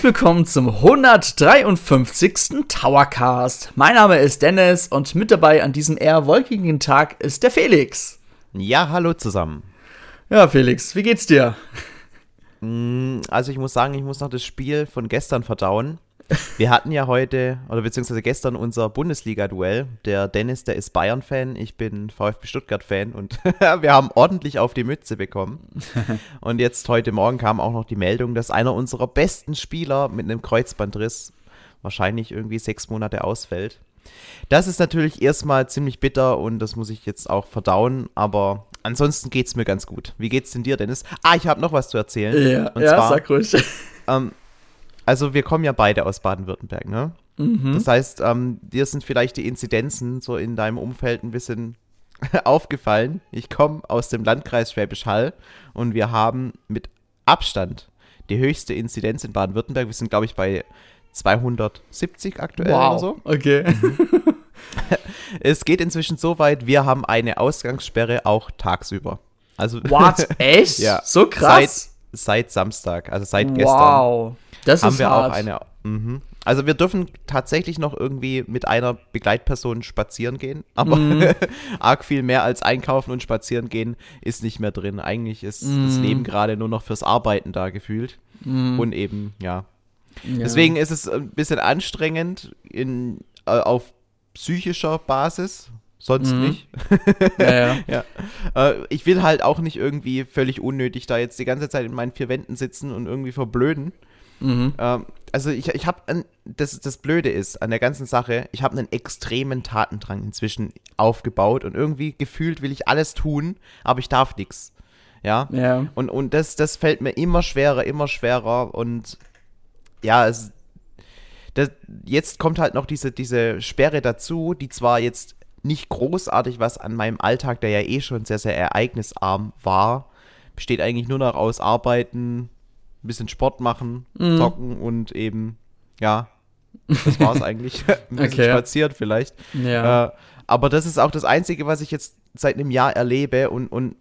Herzlich willkommen zum 153. Towercast. Mein Name ist Dennis und mit dabei an diesem eher wolkigen Tag ist der Felix. Ja, hallo zusammen. Ja, Felix, wie geht's dir? Mm, also ich muss sagen, ich muss noch das Spiel von gestern verdauen. Wir hatten ja heute, oder beziehungsweise gestern unser Bundesliga-Duell. Der Dennis, der ist Bayern-Fan, ich bin VfB Stuttgart-Fan und wir haben ordentlich auf die Mütze bekommen. Und jetzt heute Morgen kam auch noch die Meldung, dass einer unserer besten Spieler mit einem Kreuzbandriss wahrscheinlich irgendwie sechs Monate ausfällt. Das ist natürlich erstmal ziemlich bitter und das muss ich jetzt auch verdauen, aber ansonsten geht es mir ganz gut. Wie geht's denn dir, Dennis? Ah, ich habe noch was zu erzählen. Ja, und ja zwar, sag ruhig. Ähm, also wir kommen ja beide aus Baden-Württemberg, ne? Mhm. Das heißt, ähm, dir sind vielleicht die Inzidenzen so in deinem Umfeld ein bisschen aufgefallen. Ich komme aus dem Landkreis Schwäbisch Hall und wir haben mit Abstand die höchste Inzidenz in Baden-Württemberg. Wir sind, glaube ich, bei 270 aktuell wow. oder so. Okay. Es geht inzwischen so weit, wir haben eine Ausgangssperre auch tagsüber. Also What? Echt? ja. So krass? Seit, seit Samstag, also seit wow. gestern. Wow. Das haben ist wir hart. auch eine. Mh. Also wir dürfen tatsächlich noch irgendwie mit einer Begleitperson spazieren gehen, aber Mhm. arg viel mehr als einkaufen und spazieren gehen ist nicht mehr drin. Eigentlich ist das Mhm. Leben gerade nur noch fürs Arbeiten da gefühlt Mhm. und eben ja. Ja. Deswegen ist es ein bisschen anstrengend in, äh, auf psychischer Basis, sonst Mhm. nicht. Ja, ja. ja. Äh, ich will halt auch nicht irgendwie völlig unnötig da jetzt die ganze Zeit in meinen vier Wänden sitzen und irgendwie verblöden. Mhm. Ähm, also ich, ich habe, das, das Blöde ist an der ganzen Sache, ich habe einen extremen Tatendrang inzwischen aufgebaut und irgendwie gefühlt will ich alles tun, aber ich darf nichts. Ja. Ja. Und, und das, das fällt mir immer schwerer, immer schwerer und ja, es, das, jetzt kommt halt noch diese, diese Sperre dazu, die zwar jetzt nicht großartig was an meinem Alltag, der ja eh schon sehr, sehr ereignisarm war, besteht eigentlich nur noch aus Arbeiten, ein bisschen Sport machen, Mhm. zocken und eben, ja, das war's eigentlich. ein bisschen Okay. spazieren vielleicht. Ja. Äh, aber das ist auch das Einzige, was ich jetzt seit einem Jahr erlebe und, und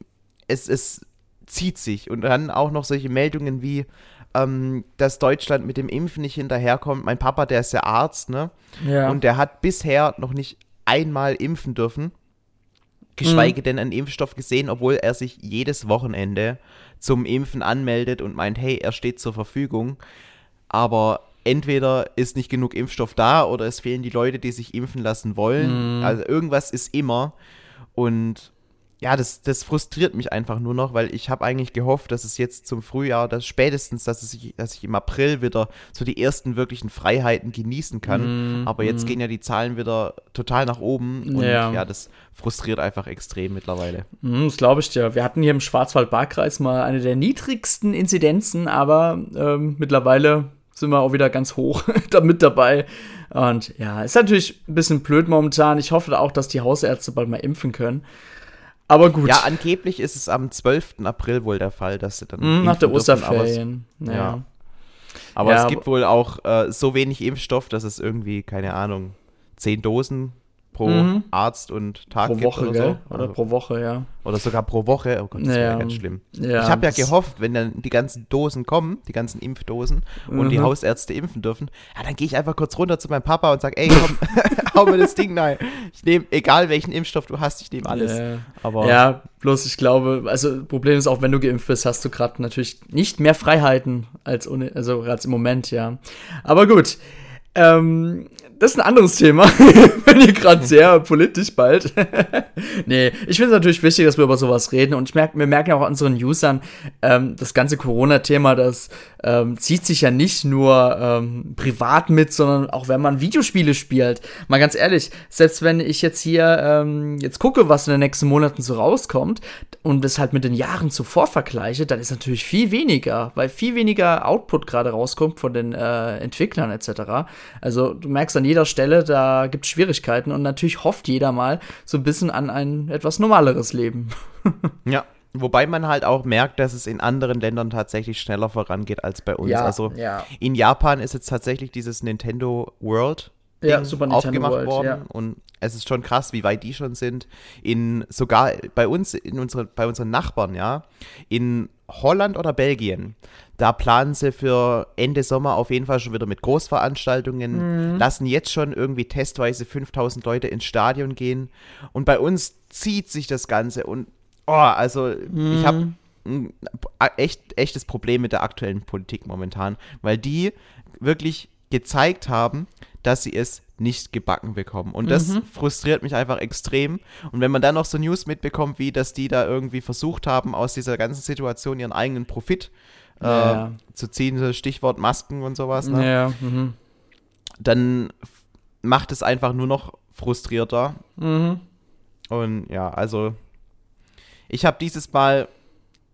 es, es zieht sich. Und dann auch noch solche Meldungen wie, ähm, dass Deutschland mit dem Impfen nicht hinterherkommt. Mein Papa, der ist ja Arzt, ne? ja. Und der hat bisher noch nicht einmal impfen dürfen. Geschweige denn einen Impfstoff gesehen, obwohl er sich jedes Wochenende zum Impfen anmeldet und meint, hey, er steht zur Verfügung. Aber entweder ist nicht genug Impfstoff da oder es fehlen die Leute, die sich impfen lassen wollen. Mhm. Also irgendwas ist immer. Und ja, das, das frustriert mich einfach nur noch, weil ich habe eigentlich gehofft, dass es jetzt zum Frühjahr, dass spätestens, dass, es dass ich im April wieder so die ersten wirklichen Freiheiten genießen kann. Mhm, Aber jetzt mhm. gehen ja die Zahlen wieder total nach oben und Ja. ja, das frustriert einfach extrem mittlerweile. Mhm, Das glaube ich dir. Wir hatten hier im Schwarzwald-Baar-Kreis mal eine der niedrigsten Inzidenzen, aber ähm, mittlerweile sind wir auch wieder ganz hoch da mit dabei. Und ja, ist natürlich ein bisschen blöd momentan. Ich hoffe auch, dass die Hausärzte bald mal impfen können. Aber gut. Ja, angeblich ist es am 12. April wohl der Fall, dass sie dann. Mhm, nach der impfen dürfen, aber es- Osterferien. Ja. ja. Aber Ja, es gibt wohl auch äh, so wenig Impfstoff, dass es irgendwie, keine Ahnung, 10 Dosen pro Mhm. Arzt und Tag Pro gibt Woche, oder gell? so. Oder Also- pro Woche, ja. Oder sogar pro Woche. Oh Gott, das wäre Ja. ganz schlimm. ja ich habe ja gehofft, wenn dann die ganzen Dosen kommen, die ganzen Impfdosen und die Mhm. Hausärzte impfen dürfen, ja, dann gehe ich einfach kurz runter zu meinem Papa und sage, ey, komm, hau mir das Ding rein. Ich nehme, egal welchen Impfstoff du hast, ich nehme alles. Ja. Aber Ja, bloß ich glaube, also Problem ist auch, wenn du geimpft bist, hast du gerade natürlich nicht mehr Freiheiten als, ohne, also als im Moment, ja. Aber gut, ähm, das ist ein anderes Thema. Bin hier gerade sehr politisch bald. nee, ich finde es natürlich wichtig, dass wir über sowas reden. Und ich merk, wir merken ja auch unseren Usern, ähm, das ganze Corona-Thema, das ähm, zieht sich ja nicht nur ähm, privat mit, sondern auch wenn man Videospiele spielt. Mal ganz ehrlich, selbst wenn ich jetzt hier ähm, jetzt gucke, was in den nächsten Monaten so rauskommt und das halt mit den Jahren zuvor vergleiche, dann ist natürlich viel weniger, weil viel weniger Output gerade rauskommt von den äh, Entwicklern etc. Also du merkst an jeder Stelle, da gibt es Schwierigkeiten und natürlich hofft jeder mal so ein bisschen an ein etwas normaleres Leben. Ja, wobei man halt auch merkt, dass es in anderen Ländern tatsächlich schneller vorangeht als bei uns. also ja. in Japan ist jetzt tatsächlich dieses Nintendo World ja, Super Nintendo aufgemacht World, worden ja. und es ist schon krass, wie weit die schon sind. In sogar bei uns, in unsere, bei unseren Nachbarn, ja, in Holland oder Belgien, da planen sie für Ende Sommer auf jeden Fall schon wieder mit Großveranstaltungen, lassen jetzt schon irgendwie testweise 5000 Leute ins Stadion gehen und bei uns zieht sich das Ganze und oh, also ich habe ein echt, echtes Problem mit der aktuellen Politik momentan, weil die wirklich gezeigt haben, dass sie es nicht gebacken bekommen. Und das frustriert mich einfach extrem. Und wenn man dann noch so News mitbekommt, wie dass die da irgendwie versucht haben, aus dieser ganzen Situation ihren eigenen Profit äh, Ja. zu ziehen, so Stichwort Masken und sowas, ne? Ja, mhm. dann macht es einfach nur noch frustrierter. Mhm. Und ja, also ich habe dieses Mal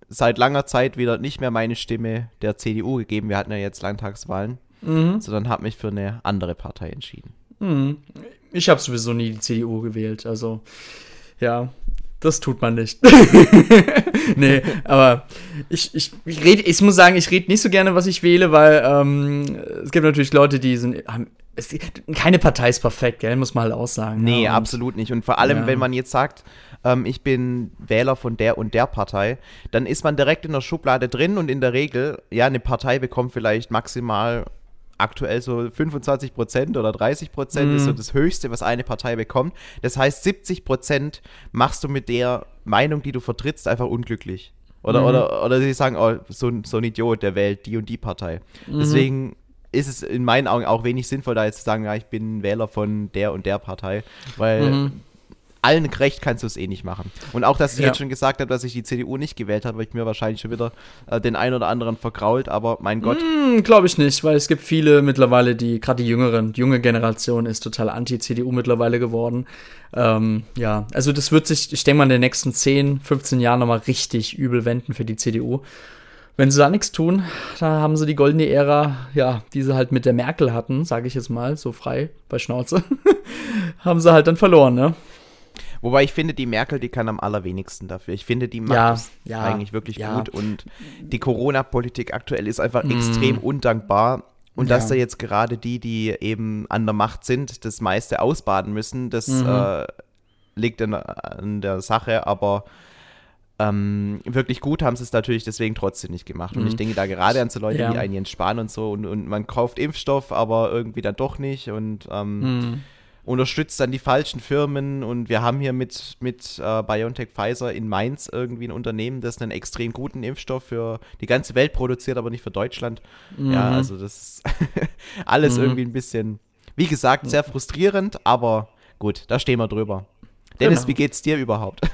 seit langer Zeit wieder nicht mehr meine Stimme der CDU gegeben. Wir hatten ja jetzt Landtagswahlen, Mhm. sondern habe mich für eine andere Partei entschieden. Mhm. Ich habe sowieso nie die CDU gewählt, also ja, das tut man nicht. nee, aber ich, ich, ich, red, ich muss sagen, ich rede nicht so gerne, was ich wähle, weil ähm, es gibt natürlich Leute, die sind. Haben, es, keine Partei ist perfekt, gell, muss man halt auch sagen. Nee, ja, absolut nicht. Und vor allem, Ja. wenn man jetzt sagt, ähm, ich bin Wähler von der und der Partei, dann ist man direkt in der Schublade drin und in der Regel, ja, eine Partei bekommt vielleicht maximal aktuell so 25 Prozent oder 30 Prozent Mhm. ist so das Höchste, was eine Partei bekommt. Das heißt, 70 Prozent machst du mit der Meinung, die du vertrittst, einfach unglücklich. Oder, Mhm. oder, oder sie sagen, oh, so, ein- so ein Idiot, der wählt die und die Partei. Mhm. Deswegen ist es in meinen Augen auch wenig sinnvoll, da jetzt zu sagen, ja, ich bin Wähler von der und der Partei, weil Mhm. allen gerecht kannst du es eh nicht machen. Und auch, dass ich Ja. jetzt schon gesagt habe, dass ich die CDU nicht gewählt habe, habe ich mir wahrscheinlich schon wieder äh, den einen oder anderen vergrault, aber mein Gott, Hm, Glaube ich nicht, weil es gibt viele mittlerweile, die, gerade die Jüngeren, die junge Generation ist total anti-CDU mittlerweile geworden. Ähm, ja, also das wird sich, ich denke mal, in den nächsten 10, 15 Jahren nochmal richtig übel wenden für die CDU. Wenn sie da nichts tun, da haben sie die goldene Ära, ja, die sie halt mit der Merkel hatten, sage ich jetzt mal, so frei bei Schnauze, haben sie halt dann verloren, ne? Wobei ich finde, die Merkel, die kann am allerwenigsten dafür. Ich finde, die macht Ja, es ja, eigentlich wirklich ja. gut und die Corona-Politik aktuell ist einfach extrem undankbar. Und dass da jetzt gerade die, die eben an der Macht sind, das meiste ausbaden müssen, das Mhm. äh, liegt an, an der Sache, aber ähm, wirklich gut haben sie es natürlich deswegen trotzdem nicht gemacht. Und ich denke da gerade an so Leute Mhm. Ja. wie einen Jens Spahn und so und, und man kauft Impfstoff, aber irgendwie dann doch nicht und ähm, Mhm. unterstützt dann die falschen Firmen und wir haben hier mit, mit äh, BioNTech Pfizer in Mainz irgendwie ein Unternehmen, das einen extrem guten Impfstoff für die ganze Welt produziert, aber nicht für Deutschland. Ja, Mhm. also das ist alles irgendwie ein bisschen, wie gesagt, sehr frustrierend, aber gut, da stehen wir drüber. Dennis, Genau. wie geht's dir überhaupt?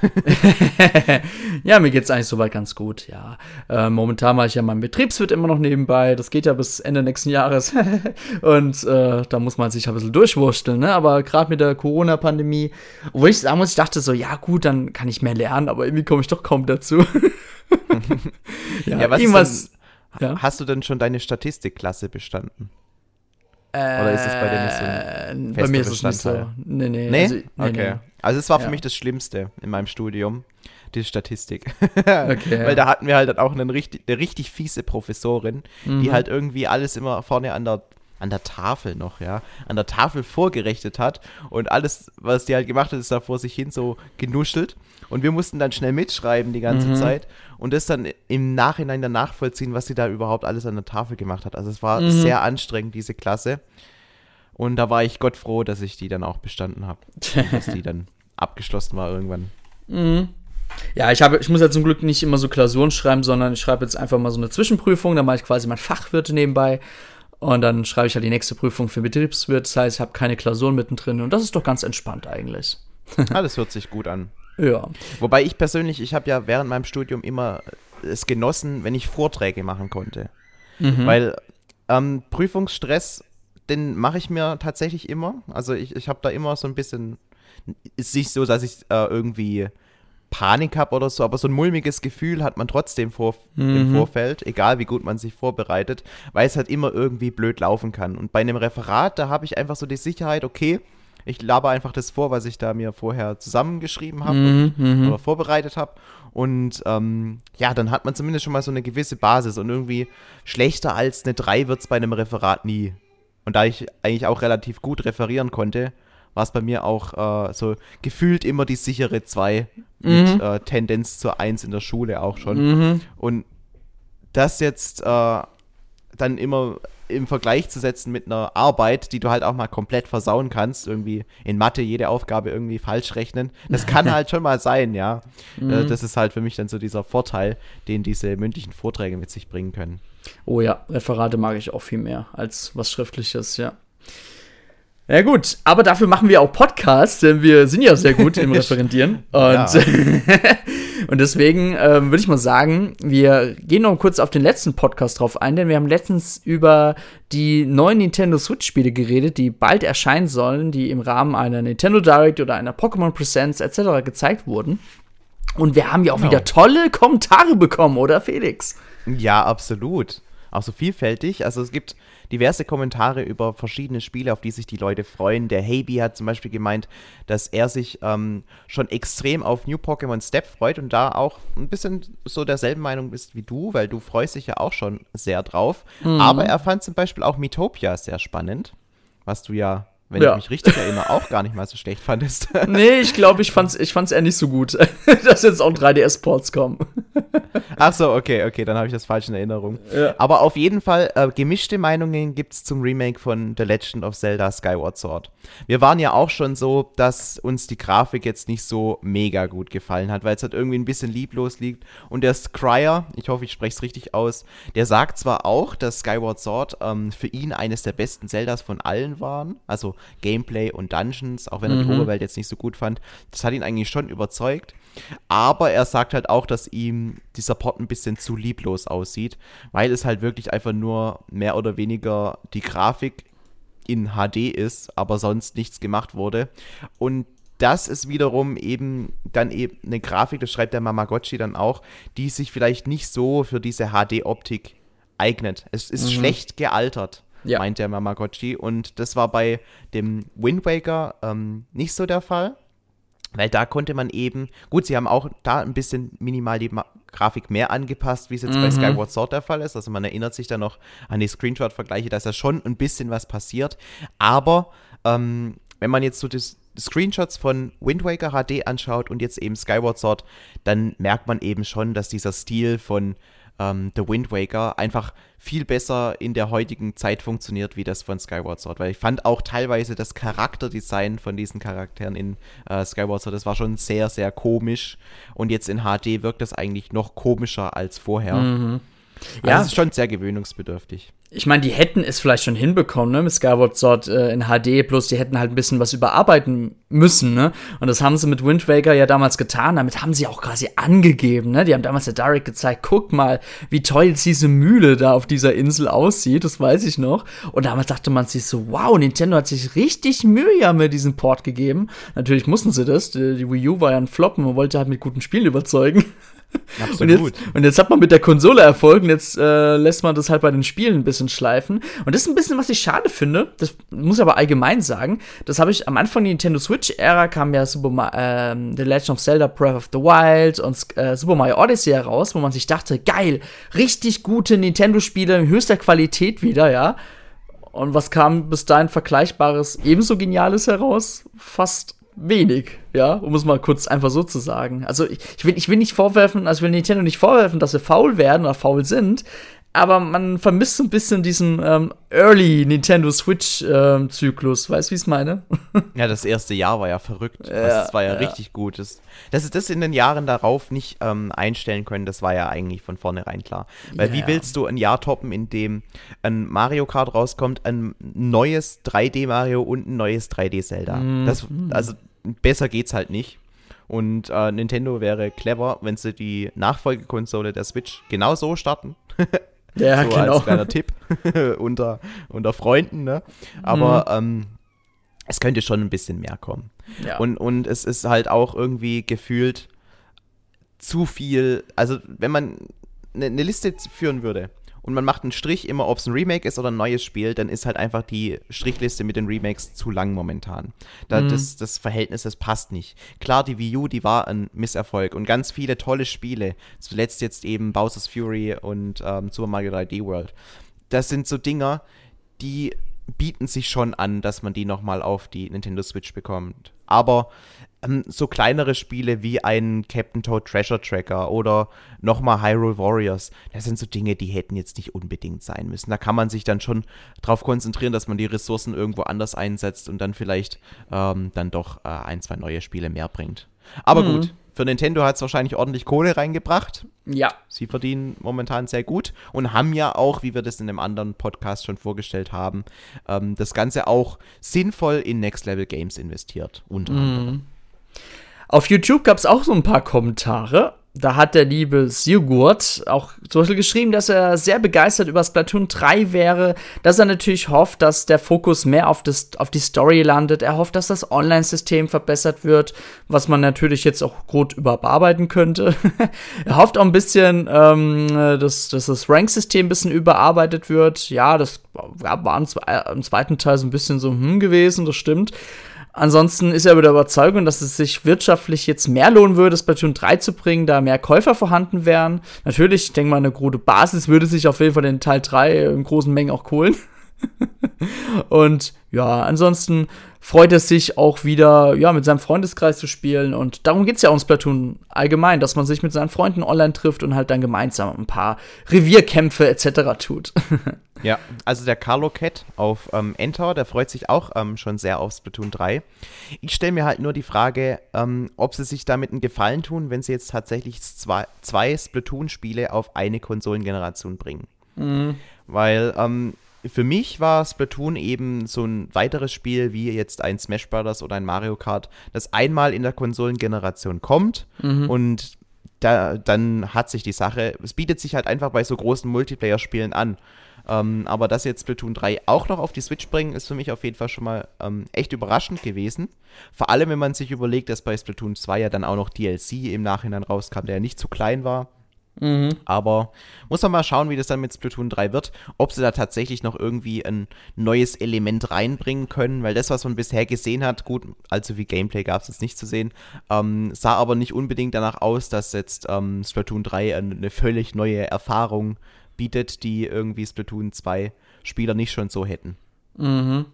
Ja, mir geht's eigentlich soweit ganz gut, ja. Äh, momentan mache ich ja meinen Betriebswirt immer noch nebenbei. Das geht ja bis Ende nächsten Jahres. Und äh, da muss man sich ein bisschen durchwursteln, ne? Aber gerade mit der Corona-Pandemie, wo ich sagen muss, ich dachte so, ja gut, dann kann ich mehr lernen, aber irgendwie komme ich doch kaum dazu. ja, Ja, was ist irgendwas. denn, ja. Hast du denn schon deine Statistikklasse bestanden? Oder ist es bei dir nicht so ein Äh, Bei mir ist es nicht so. Nee, nee. Nee? Also, nee, okay. Also es war für Ja. mich das Schlimmste in meinem Studium, die Statistik. Okay. Weil da hatten wir halt dann auch eine richtig, eine richtig fiese Professorin, die Mhm. halt irgendwie alles immer vorne an der, an der Tafel noch, ja, an der Tafel vorgerechnet hat und alles, was die halt gemacht hat, ist da vor sich hin so genuschelt und wir mussten dann schnell mitschreiben die ganze Mhm. Zeit und das dann im Nachhinein dann nachvollziehen, was sie da überhaupt alles an der Tafel gemacht hat. Also es war Mhm. sehr anstrengend, diese Klasse. Und da war ich Gott froh, dass ich die dann auch bestanden habe. dass die dann abgeschlossen war irgendwann. Mhm. Ja, ich, habe, ich muss ja zum Glück nicht immer so Klausuren schreiben, sondern ich schreibe jetzt einfach mal so eine Zwischenprüfung, dann mache ich quasi mein Fachwirt nebenbei und dann schreibe ich halt die nächste Prüfung für Betriebswirt. Das heißt, ich habe keine Klausuren mittendrin und das ist doch ganz entspannt eigentlich. Das hört sich gut an. Ja. Wobei ich persönlich, ich habe ja während meinem Studium immer es genossen, wenn ich Vorträge machen konnte. Mhm. Weil ähm, Prüfungsstress, den mache ich mir tatsächlich immer. Also ich, ich habe da immer so ein bisschen, ist nicht so, dass ich äh, irgendwie Panik habe oder so, aber so ein mulmiges Gefühl hat man trotzdem vor, im Mhm. Vorfeld, egal wie gut man sich vorbereitet, weil es halt immer irgendwie blöd laufen kann. Und bei einem Referat, da habe ich einfach so die Sicherheit, okay, ich laber einfach das vor, was ich da mir vorher zusammengeschrieben habe Mhm, mhm. oder vorbereitet habe. Und ähm, ja, dann hat man zumindest schon mal so eine gewisse Basis und irgendwie schlechter als eine 3 wird es bei einem Referat nie. und da ich eigentlich auch relativ gut referieren konnte, war es bei mir auch äh, so gefühlt immer die sichere 2 mhm. mit äh, Tendenz zur 1 in der Schule auch schon. Mhm. Und das jetzt äh, dann immer im Vergleich zu setzen mit einer Arbeit, die du halt auch mal komplett versauen kannst, irgendwie in Mathe jede Aufgabe irgendwie falsch rechnen. Das kann halt schon mal sein, ja. Äh, mhm. Das ist halt für mich dann so dieser Vorteil, den diese mündlichen Vorträge mit sich bringen können. Oh ja, Referate mag ich auch viel mehr als was Schriftliches, ja. Ja gut, aber dafür machen wir auch Podcasts, denn wir sind ja sehr gut im Referendieren. Und, und deswegen ähm, würde ich mal sagen, wir gehen noch kurz auf den letzten Podcast drauf ein, denn wir haben letztens über die neuen Nintendo Switch-Spiele geredet, die bald erscheinen sollen, die im Rahmen einer Nintendo Direct oder einer Pokémon Presents etc. gezeigt wurden. Und wir haben ja auch genau. wieder tolle Kommentare bekommen, oder Felix? Ja, absolut. Auch so vielfältig. Also es gibt diverse Kommentare über verschiedene Spiele, auf die sich die Leute freuen. Der Heibi hat zum Beispiel gemeint, dass er sich ähm, schon extrem auf New Pokémon Step freut und da auch ein bisschen so derselben Meinung ist wie du, weil du freust dich ja auch schon sehr drauf. Mhm. Aber er fand zum Beispiel auch Metopia sehr spannend, was du ja wenn ja. ich mich richtig erinnere, auch gar nicht mal so schlecht fandest. nee, ich glaube, ich fand's, ich fand's eher nicht so gut, dass jetzt auch 3DS-Ports kommen. Ach so, okay, okay, dann habe ich das falsch in Erinnerung. Ja. Aber auf jeden Fall, äh, gemischte Meinungen gibt's zum Remake von The Legend of Zelda Skyward Sword. Wir waren ja auch schon so, dass uns die Grafik jetzt nicht so mega gut gefallen hat, weil es halt irgendwie ein bisschen lieblos liegt. Und der Scryer, ich hoffe, ich spreche es richtig aus, der sagt zwar auch, dass Skyward Sword ähm, für ihn eines der besten Zeldas von allen waren, also Gameplay und Dungeons, auch wenn er mhm. die Oberwelt jetzt nicht so gut fand. Das hat ihn eigentlich schon überzeugt. Aber er sagt halt auch, dass ihm dieser Port ein bisschen zu lieblos aussieht, weil es halt wirklich einfach nur mehr oder weniger die Grafik in HD ist, aber sonst nichts gemacht wurde. Und das ist wiederum eben dann eben eine Grafik, das schreibt der Mamagotchi dann auch, die sich vielleicht nicht so für diese HD-Optik eignet. Es ist mhm. schlecht gealtert ja. meint der Mamagotchi. Und das war bei dem Wind Waker ähm, nicht so der Fall. Weil da konnte man eben, gut, sie haben auch da ein bisschen minimal die Ma Grafik mehr angepasst, wie es jetzt mhm. bei Skyward Sword der Fall ist. Also man erinnert sich da noch an die Screenshot-Vergleiche, da ist ja schon ein bisschen was passiert. Aber ähm, wenn man jetzt so das, Screenshots von Wind Waker HD anschaut und jetzt eben Skyward Sword, dann merkt man eben schon, dass dieser Stil von ähm, The Wind Waker einfach viel besser in der heutigen Zeit funktioniert, wie das von Skyward Sword. Weil ich fand auch teilweise das Charakterdesign von diesen Charakteren in äh, Skyward Sword, das war schon sehr, sehr komisch. Und jetzt in HD wirkt das eigentlich noch komischer als vorher. Mhm. Also ja, es ist schon sehr gewöhnungsbedürftig ich meine, die hätten es vielleicht schon hinbekommen, ne, mit Skyward Sword äh, in HD, bloß die hätten halt ein bisschen was überarbeiten müssen, ne? Und das haben sie mit Wind Waker ja damals getan, damit haben sie auch quasi angegeben, ne? Die haben damals der Direct gezeigt, guck mal, wie toll jetzt diese Mühle da auf dieser Insel aussieht, das weiß ich noch. Und damals dachte man sich so, wow, Nintendo hat sich richtig Mühe ja mit diesem Port gegeben. Natürlich mussten sie das, die, die Wii U war ja ein Flop, man wollte halt mit guten Spielen überzeugen. Und jetzt, und jetzt, hat man mit der Konsole Erfolg und jetzt äh, lässt man das halt bei den Spielen ein bisschen schleifen. Und das ist ein bisschen, was ich schade finde. Das muss ich aber allgemein sagen. Das habe ich am Anfang der Nintendo Switch-Ära kam ja Super Ma äh, The Legend of Zelda Breath of the Wild und äh, Super Mario Odyssey heraus, wo man sich dachte, geil, richtig gute Nintendo-Spiele in höchster Qualität wieder, ja. Und was kam bis dahin Vergleichbares, ebenso Geniales heraus? Fast wenig, ja, um es mal kurz einfach so zu sagen. Also ich, ich, will, ich will nicht vorwerfen, also ich will Nintendo nicht vorwerfen, dass sie faul werden oder faul sind, aber man vermisst so ein bisschen diesen ähm, Early Nintendo Switch-Zyklus. Ähm, weißt du, wie ich es meine? ja, das erste Jahr war ja verrückt. Ja, das war ja, ja, richtig gut. Das, dass sie das in den Jahren darauf nicht ähm, einstellen können, das war ja eigentlich von vornherein klar. Weil ja, wie willst du ein Jahr toppen, in dem ein Mario Kart rauskommt, ein neues 3D Mario und ein neues 3D Zelda? Mhm. Das, also besser geht's halt nicht. Und äh, Nintendo wäre clever, wenn sie die Nachfolgekonsole der Switch genau so starten. Ja, so genau. als kleiner Tipp unter, unter Freunden, ne? Aber mhm. ähm, es könnte schon ein bisschen mehr kommen. Ja. Und, und es ist halt auch irgendwie gefühlt zu viel. Also, wenn man eine ne Liste führen würde, und man macht einen Strich immer, ob es ein Remake ist oder ein neues Spiel, dann ist halt einfach die Strichliste mit den Remakes zu lang momentan. Da, mhm. das, das Verhältnis, das passt nicht. Klar, die Wii U, die war ein Misserfolg und ganz viele tolle Spiele, zuletzt jetzt eben Bowser's Fury und ähm, Super Mario 3D World. Das sind so Dinger, die bieten sich schon an, dass man die nochmal auf die Nintendo Switch bekommt. Aber ähm, so kleinere Spiele wie ein Captain Toad Treasure Tracker oder nochmal Hyrule Warriors, das sind so Dinge, die hätten jetzt nicht unbedingt sein müssen. Da kann man sich dann schon darauf konzentrieren, dass man die Ressourcen irgendwo anders einsetzt und dann vielleicht ähm, dann doch äh, ein, zwei neue Spiele mehr bringt. Aber mhm. gut, für Nintendo hat es wahrscheinlich ordentlich Kohle reingebracht. Ja. Sie verdienen momentan sehr gut und haben ja auch, wie wir das in einem anderen Podcast schon vorgestellt haben, ähm, das Ganze auch sinnvoll in Next Level Games investiert. Unter anderem. Auf YouTube gab es auch so ein paar Kommentare da hat der liebe Sigurd auch zum Beispiel geschrieben, dass er sehr begeistert über Splatoon 3 wäre, dass er natürlich hofft, dass der Fokus mehr auf, das, auf die Story landet. Er hofft, dass das Online-System verbessert wird, was man natürlich jetzt auch gut überarbeiten könnte. er hofft auch ein bisschen, ähm, dass, dass das Rank-System ein bisschen überarbeitet wird. Ja, das war im zweiten Teil so ein bisschen so hm gewesen, das stimmt. Ansonsten ist er über der Überzeugung, dass es sich wirtschaftlich jetzt mehr lohnen würde, Splatoon 3 zu bringen, da mehr Käufer vorhanden wären. Natürlich, ich denke mal, eine gute Basis würde sich auf jeden Fall den Teil 3 in großen Mengen auch holen. und ja, ansonsten freut er sich auch wieder, ja, mit seinem Freundeskreis zu spielen. Und darum geht es ja auch in Splatoon allgemein, dass man sich mit seinen Freunden online trifft und halt dann gemeinsam ein paar Revierkämpfe etc. tut. ja, also der Carlo Cat auf ähm, Enter, der freut sich auch ähm, schon sehr auf Splatoon 3. Ich stelle mir halt nur die Frage, ähm, ob sie sich damit einen Gefallen tun, wenn sie jetzt tatsächlich zwei, zwei Splatoon-Spiele auf eine Konsolengeneration bringen. Mhm. Weil ähm, für mich war Splatoon eben so ein weiteres Spiel wie jetzt ein Smash Bros. oder ein Mario Kart, das einmal in der Konsolengeneration kommt mhm. und da, dann hat sich die Sache, es bietet sich halt einfach bei so großen Multiplayer-Spielen an. Ähm, aber dass jetzt Splatoon 3 auch noch auf die Switch bringen, ist für mich auf jeden Fall schon mal ähm, echt überraschend gewesen. Vor allem, wenn man sich überlegt, dass bei Splatoon 2 ja dann auch noch DLC im Nachhinein rauskam, der ja nicht zu klein war. Mhm. Aber muss man mal schauen, wie das dann mit Splatoon 3 wird. Ob sie da tatsächlich noch irgendwie ein neues Element reinbringen können, weil das, was man bisher gesehen hat, gut, allzu viel Gameplay gab es jetzt nicht zu sehen, ähm, sah aber nicht unbedingt danach aus, dass jetzt ähm, Splatoon 3 eine völlig neue Erfahrung bietet, die irgendwie Splatoon 2 Spieler nicht schon so hätten. Mhm.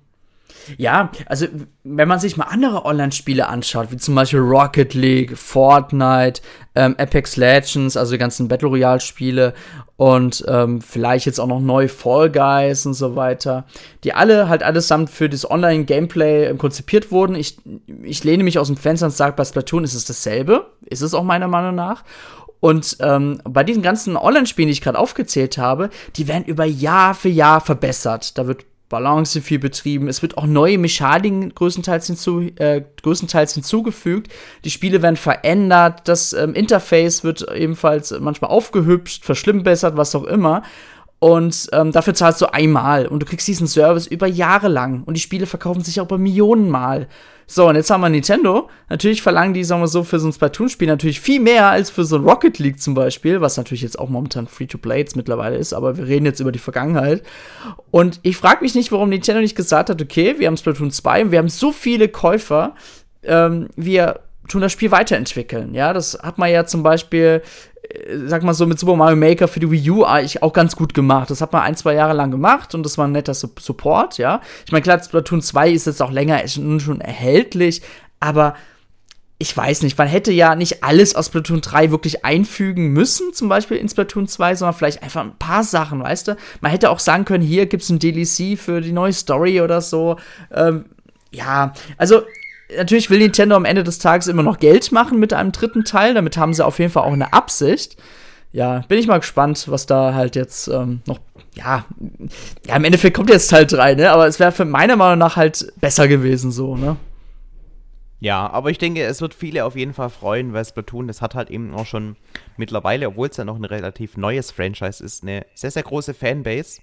Ja, also wenn man sich mal andere Online-Spiele anschaut, wie zum Beispiel Rocket League, Fortnite, ähm, Apex Legends, also die ganzen Battle Royale-Spiele und ähm, vielleicht jetzt auch noch neu Fall Guys und so weiter, die alle halt allesamt für das Online-Gameplay ähm, konzipiert wurden. Ich, ich lehne mich aus dem Fenster und sage, bei Splatoon ist es dasselbe. Ist es auch meiner Meinung nach. Und ähm, bei diesen ganzen Online-Spielen, die ich gerade aufgezählt habe, die werden über Jahr für Jahr verbessert. Da wird Balance viel betrieben. Es wird auch neue Mechaniken größtenteils, hinzu, äh, größtenteils hinzugefügt. Die Spiele werden verändert. Das ähm, Interface wird ebenfalls manchmal aufgehübscht, verschlimmbessert, was auch immer. Und ähm, dafür zahlst du einmal und du kriegst diesen Service über Jahre lang. Und die Spiele verkaufen sich auch über Millionen Mal. So, und jetzt haben wir Nintendo. Natürlich verlangen die, sagen wir so, für so ein Splatoon-Spiel natürlich viel mehr als für so ein Rocket League zum Beispiel, was natürlich jetzt auch momentan Free-to-Play mittlerweile ist, aber wir reden jetzt über die Vergangenheit. Und ich frage mich nicht, warum Nintendo nicht gesagt hat, okay, wir haben Splatoon 2 und wir haben so viele Käufer, ähm, wir tun das Spiel weiterentwickeln. Ja, das hat man ja zum Beispiel sag mal so, mit Super Mario Maker für die Wii U eigentlich auch ganz gut gemacht. Das hat man ein, zwei Jahre lang gemacht und das war ein netter Support, ja. Ich meine, klar, Splatoon 2 ist jetzt auch länger, schon erhältlich, aber ich weiß nicht, man hätte ja nicht alles aus Splatoon 3 wirklich einfügen müssen, zum Beispiel in Splatoon 2, sondern vielleicht einfach ein paar Sachen, weißt du? Man hätte auch sagen können, hier gibt es ein DLC für die neue Story oder so. Ähm, ja, also natürlich will Nintendo am Ende des Tages immer noch Geld machen mit einem dritten Teil. Damit haben sie auf jeden Fall auch eine Absicht. Ja, bin ich mal gespannt, was da halt jetzt ähm, noch. Ja, ja, im Endeffekt kommt jetzt Teil 3, ne? Aber es wäre für meiner Meinung nach halt besser gewesen, so, ne? Ja, aber ich denke, es wird viele auf jeden Fall freuen, weil Splatoon, das hat halt eben auch schon mittlerweile, obwohl es ja noch ein relativ neues Franchise ist, eine sehr, sehr große Fanbase.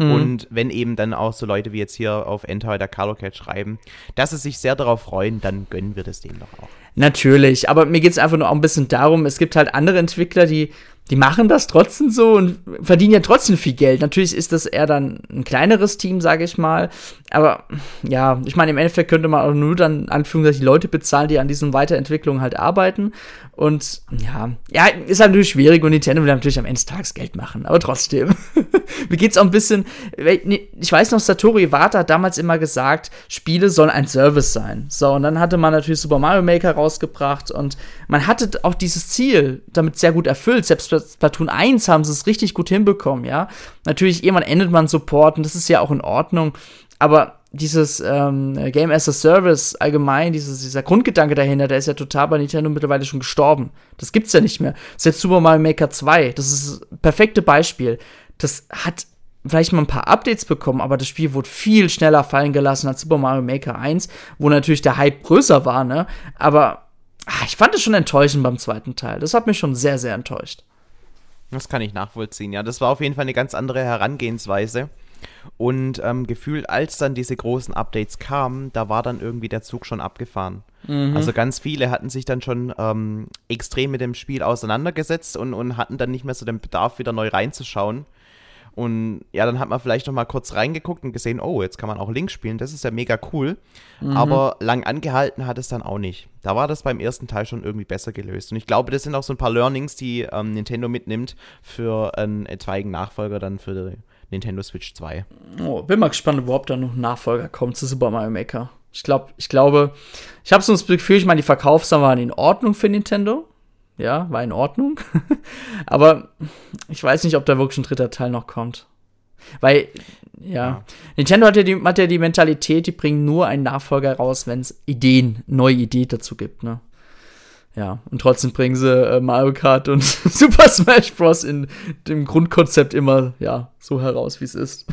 Mhm. Und wenn eben dann auch so Leute wie jetzt hier auf Enter der Carlo Cat schreiben, dass sie sich sehr darauf freuen, dann gönnen wir das denen doch auch. Natürlich, aber mir geht es einfach nur auch ein bisschen darum, es gibt halt andere Entwickler, die die machen das trotzdem so und verdienen ja trotzdem viel Geld. Natürlich ist das eher dann ein kleineres Team, sage ich mal. Aber ja, ich meine, im Endeffekt könnte man auch nur dann Anführungszeichen die Leute bezahlen, die an diesen Weiterentwicklungen halt arbeiten. Und ja, ja, ist halt natürlich schwierig und Nintendo will natürlich am Ende des Tages Geld machen. Aber trotzdem. Mir geht's auch ein bisschen. Ich weiß noch, Satoru Iwata hat damals immer gesagt, Spiele sollen ein Service sein. So, und dann hatte man natürlich Super Mario Maker rausgebracht und man hatte auch dieses Ziel damit sehr gut erfüllt. Selbst Splatoon 1 haben sie es richtig gut hinbekommen, ja. Natürlich, irgendwann endet man Support und das ist ja auch in Ordnung. Aber dieses ähm, Game as a Service allgemein, dieses, dieser Grundgedanke dahinter, der ist ja total bei Nintendo mittlerweile schon gestorben. Das gibt's ja nicht mehr. Selbst Super Mario Maker 2, das ist das perfekte Beispiel. Das hat vielleicht mal ein paar Updates bekommen, aber das Spiel wurde viel schneller fallen gelassen als Super Mario Maker 1, wo natürlich der Hype größer war, ne? Aber ach, ich fand es schon enttäuschend beim zweiten Teil. Das hat mich schon sehr, sehr enttäuscht. Das kann ich nachvollziehen, ja. Das war auf jeden Fall eine ganz andere Herangehensweise. Und ähm, gefühlt, als dann diese großen Updates kamen, da war dann irgendwie der Zug schon abgefahren. Mhm. Also ganz viele hatten sich dann schon ähm, extrem mit dem Spiel auseinandergesetzt und, und hatten dann nicht mehr so den Bedarf, wieder neu reinzuschauen. Und ja, dann hat man vielleicht noch mal kurz reingeguckt und gesehen, oh, jetzt kann man auch Link spielen, das ist ja mega cool. Mhm. Aber lang angehalten hat es dann auch nicht. Da war das beim ersten Teil schon irgendwie besser gelöst. Und ich glaube, das sind auch so ein paar Learnings, die ähm, Nintendo mitnimmt für einen etwaigen Nachfolger dann für Nintendo Switch 2. Oh, bin mal gespannt, ob überhaupt da noch ein Nachfolger kommt zu Super Mario Maker. Ich glaube, ich glaube, ich habe so das Gefühl, ich meine, die Verkaufszahlen waren in Ordnung für Nintendo. Ja, war in Ordnung. Aber ich weiß nicht, ob da wirklich ein dritter Teil noch kommt. Weil, ja, ja. Nintendo hat ja, die, hat ja die Mentalität, die bringen nur einen Nachfolger raus, wenn es Ideen, neue Ideen dazu gibt, ne? Ja, und trotzdem bringen sie äh, Mario Kart und Super Smash Bros. in dem Grundkonzept immer, ja, so heraus, wie es ist.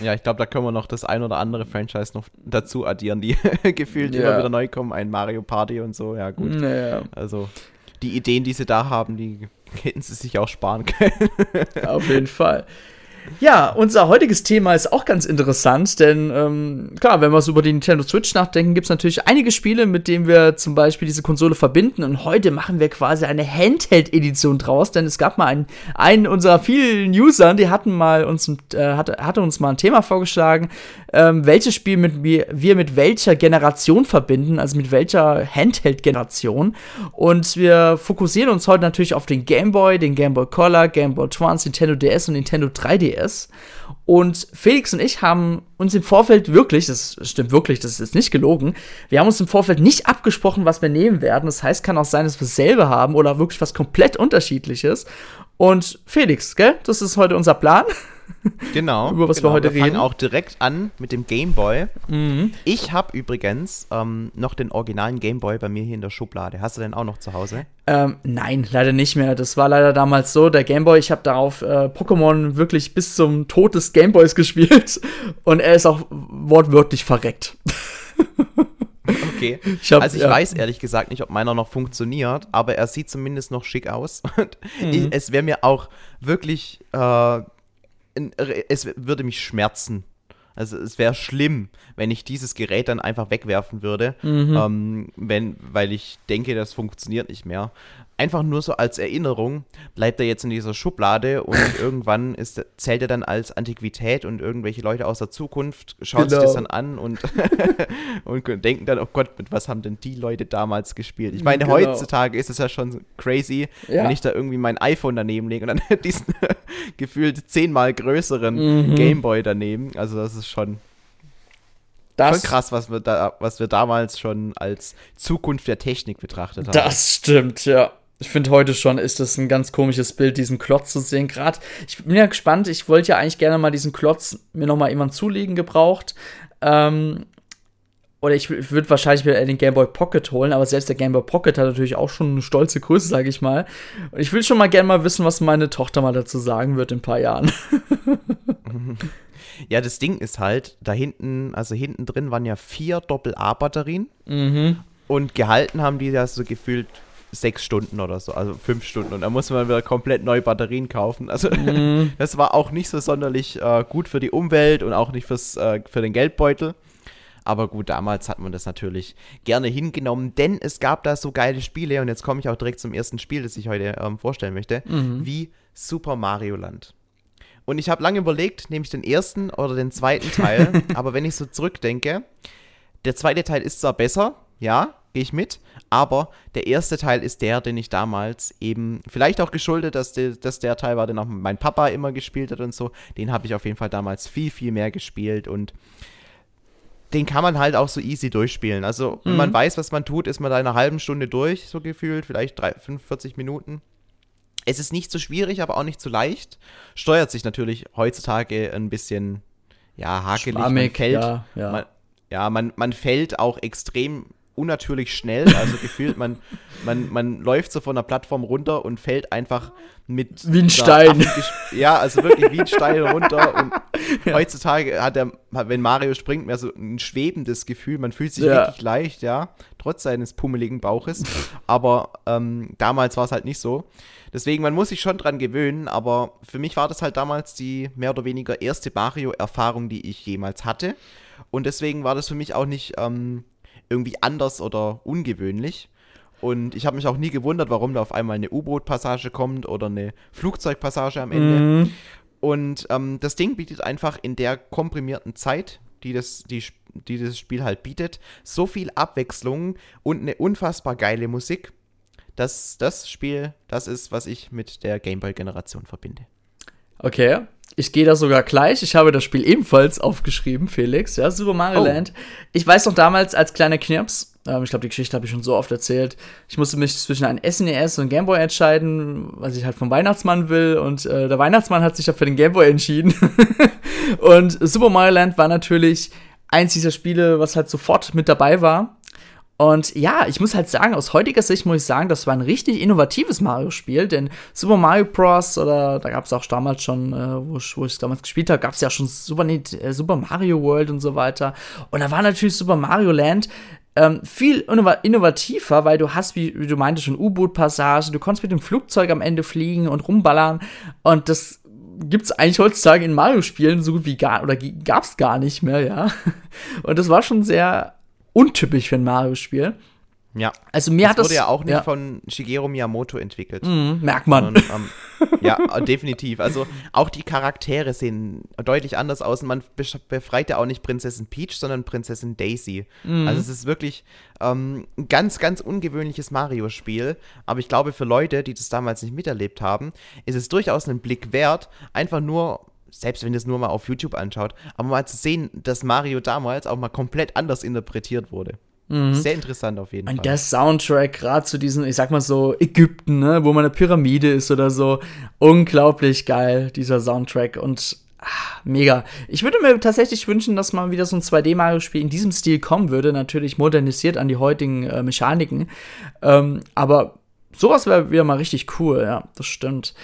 ja, ich glaube, da können wir noch das ein oder andere Franchise noch dazu addieren, die gefühlt ja. immer wieder neu kommen. Ein Mario Party und so, ja, gut. Naja. Also, die Ideen, die sie da haben, die hätten sie sich auch sparen können. Auf jeden Fall. Ja, unser heutiges Thema ist auch ganz interessant, denn ähm, klar, wenn wir so über die Nintendo Switch nachdenken, gibt es natürlich einige Spiele, mit denen wir zum Beispiel diese Konsole verbinden. Und heute machen wir quasi eine Handheld-Edition draus, denn es gab mal einen, einen unserer vielen Usern, die hatten mal uns, äh, hatte, hatte uns mal ein Thema vorgeschlagen, ähm, welches Spiel mit, wir, mit welcher Generation verbinden, also mit welcher Handheld-Generation. Und wir fokussieren uns heute natürlich auf den Game Boy, den Game Boy Color, Game Boy Advance, Nintendo DS und Nintendo 3DS. Und Felix und ich haben uns im Vorfeld wirklich, das stimmt wirklich, das ist jetzt nicht gelogen, wir haben uns im Vorfeld nicht abgesprochen, was wir nehmen werden. Das heißt, kann auch sein, dass wir dasselbe haben oder wirklich was komplett unterschiedliches. Und Felix, gell, das ist heute unser Plan. Genau. über was genau, wir heute wir reden. auch direkt an mit dem Game Boy. Mhm. Ich habe übrigens ähm, noch den originalen Game Boy bei mir hier in der Schublade. Hast du den auch noch zu Hause? Ähm, nein, leider nicht mehr. Das war leider damals so. Der Game Boy, ich habe darauf äh, Pokémon wirklich bis zum Tod des Game Boys gespielt. Und er ist auch wortwörtlich verreckt. Okay. Ich hab, also ich ja. weiß ehrlich gesagt nicht, ob meiner noch funktioniert, aber er sieht zumindest noch schick aus. Mhm. Ich, es wäre mir auch wirklich äh, es würde mich schmerzen. Also es wäre schlimm, wenn ich dieses Gerät dann einfach wegwerfen würde, mhm. ähm, wenn, weil ich denke, das funktioniert nicht mehr einfach nur so als Erinnerung bleibt er jetzt in dieser Schublade und irgendwann ist, zählt er dann als Antiquität und irgendwelche Leute aus der Zukunft schauen genau. sich das dann an und, und denken dann, oh Gott, mit was haben denn die Leute damals gespielt? Ich meine, genau. heutzutage ist es ja schon crazy, ja. wenn ich da irgendwie mein iPhone daneben lege und dann diesen gefühlt zehnmal größeren mhm. Gameboy daneben. Also das ist schon das, Schon krass, was wir, da, was wir damals schon als Zukunft der Technik betrachtet haben. Das stimmt, ja. Ich finde heute schon ist das ein ganz komisches Bild, diesen Klotz zu sehen. Gerade, ich bin ja gespannt, ich wollte ja eigentlich gerne mal diesen Klotz mir nochmal jemand zulegen gebraucht. Ähm, oder ich, würde wahrscheinlich wieder den Game Boy Pocket holen, aber selbst der Game Boy Pocket hat natürlich auch schon eine stolze Größe, sage ich mal. Und ich will schon mal gerne mal wissen, was meine Tochter mal dazu sagen wird in ein paar Jahren. Ja, das Ding ist halt, da hinten, also hinten drin waren ja vier Doppel-A-Batterien. Mhm. Und gehalten haben die ja so gefühlt sechs Stunden oder so, also fünf Stunden. Und da muss man wieder komplett neue Batterien kaufen. Also mm. das war auch nicht so sonderlich äh, gut für die Umwelt und auch nicht fürs, äh, für den Geldbeutel. Aber gut, damals hat man das natürlich gerne hingenommen, denn es gab da so geile Spiele und jetzt komme ich auch direkt zum ersten Spiel, das ich heute ähm, vorstellen möchte, mhm. wie Super Mario Land. Und ich habe lange überlegt, nehme ich den ersten oder den zweiten Teil, aber wenn ich so zurückdenke, der zweite Teil ist zwar besser, ja, gehe ich mit, aber der erste Teil ist der, den ich damals eben, vielleicht auch geschuldet, dass, de, dass der Teil war, den auch mein Papa immer gespielt hat und so, den habe ich auf jeden Fall damals viel, viel mehr gespielt und den kann man halt auch so easy durchspielen. Also, wenn mhm. man weiß, was man tut, ist man da in einer halben Stunde durch, so gefühlt, vielleicht 3, 45 Minuten. Es ist nicht so schwierig, aber auch nicht so leicht. Steuert sich natürlich heutzutage ein bisschen, ja, hakelig. Schwammig, man fällt, ja, ja. Man, ja, man, man fällt auch extrem unnatürlich schnell. Also gefühlt, man, man, man läuft so von der Plattform runter und fällt einfach mit. Wie ein Stein. Ja, also wirklich wie ein Stein runter. Und ja. heutzutage hat er, wenn Mario springt, mehr so ein schwebendes Gefühl. Man fühlt sich ja. wirklich leicht, ja, trotz seines pummeligen Bauches. Aber ähm, damals war es halt nicht so. Deswegen, man muss sich schon dran gewöhnen, aber für mich war das halt damals die mehr oder weniger erste Mario-Erfahrung, die ich jemals hatte. Und deswegen war das für mich auch nicht ähm, irgendwie anders oder ungewöhnlich. Und ich habe mich auch nie gewundert, warum da auf einmal eine U-Boot-Passage kommt oder eine Flugzeugpassage am Ende. Mhm. Und ähm, das Ding bietet einfach in der komprimierten Zeit, die das, die, die das Spiel halt bietet, so viel Abwechslung und eine unfassbar geile Musik. dass das Spiel, das ist, was ich mit der Gameboy-Generation verbinde. Okay, ich gehe da sogar gleich. Ich habe das Spiel ebenfalls aufgeschrieben, Felix. Ja, Super Mario oh. Land. Ich weiß noch damals als kleiner Knirps, ähm, ich glaube, die Geschichte habe ich schon so oft erzählt. Ich musste mich zwischen einem SNES und Gameboy entscheiden, was ich halt vom Weihnachtsmann will. Und äh, der Weihnachtsmann hat sich ja für den Gameboy entschieden. und Super Mario Land war natürlich eins dieser Spiele, was halt sofort mit dabei war. Und ja, ich muss halt sagen, aus heutiger Sicht muss ich sagen, das war ein richtig innovatives Mario-Spiel, denn Super Mario Bros. oder da gab es auch damals schon, äh, wo, ich, ich damals gespielt habe, gab es ja schon Super, äh, Super Mario World und so weiter. Und da war natürlich Super Mario Land ähm, viel innovativer, weil du hast, wie, wie du meintest, schon U-Boot-Passage, du konntest mit dem Flugzeug am Ende fliegen und rumballern und das gibt es eigentlich heutzutage in Mario-Spielen so gut wie gar, oder gab es gar nicht mehr, ja. Und das war schon sehr untypisch für ein Mario-Spiel. Ja. Also mir das hat das wurde ja auch nicht ja. von Shigeru Miyamoto entwickelt. Mhm, merkt man. Sondern, ähm, ja, definitiv. Also auch die Charaktere sehen deutlich anders aus und man befreit ja auch nicht Prinzessin Peach, sondern Prinzessin Daisy. Mhm. Also es ist wirklich ähm, ein ganz, ganz ungewöhnliches Mario-Spiel. Aber ich glaube, für Leute, die das damals nicht miterlebt haben, ist es durchaus einen Blick wert, einfach nur selbst wenn ihr es nur mal auf YouTube anschaut, aber mal zu sehen, dass Mario damals auch mal komplett anders interpretiert wurde. Mhm. Sehr interessant auf jeden und Fall. Und der Soundtrack, gerade zu diesen, ich sag mal so, Ägypten, ne, wo man eine Pyramide ist oder so, unglaublich geil, dieser Soundtrack. Und ach, mega. Ich würde mir tatsächlich wünschen, dass mal wieder so ein 2D-Mario-Spiel in diesem Stil kommen würde. Natürlich modernisiert an die heutigen äh, Mechaniken. Ähm, aber sowas wäre wieder mal richtig cool, ja, das stimmt.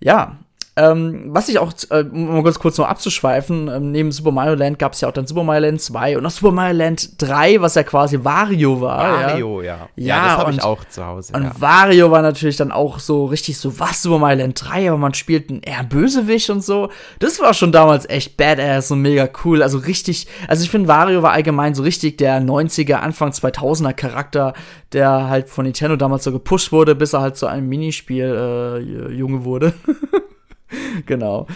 Ja, ähm, was ich auch, äh, um mal ganz kurz noch abzuschweifen, ähm, neben Super Mario Land gab es ja auch dann Super Mario Land 2 und auch Super Mario Land 3, was ja quasi Wario war. Wario, ja. Ja, ja, ja das habe ich auch zu Hause. Und ja. Wario war natürlich dann auch so richtig so, was, Super Mario Land 3, aber man spielt einen eher Bösewicht und so. Das war schon damals echt badass und mega cool. Also richtig, also ich finde, Wario war allgemein so richtig der 90er, Anfang 2000er Charakter, der halt von Nintendo damals so gepusht wurde, bis er halt zu einem Minispiel äh, Junge wurde. genau.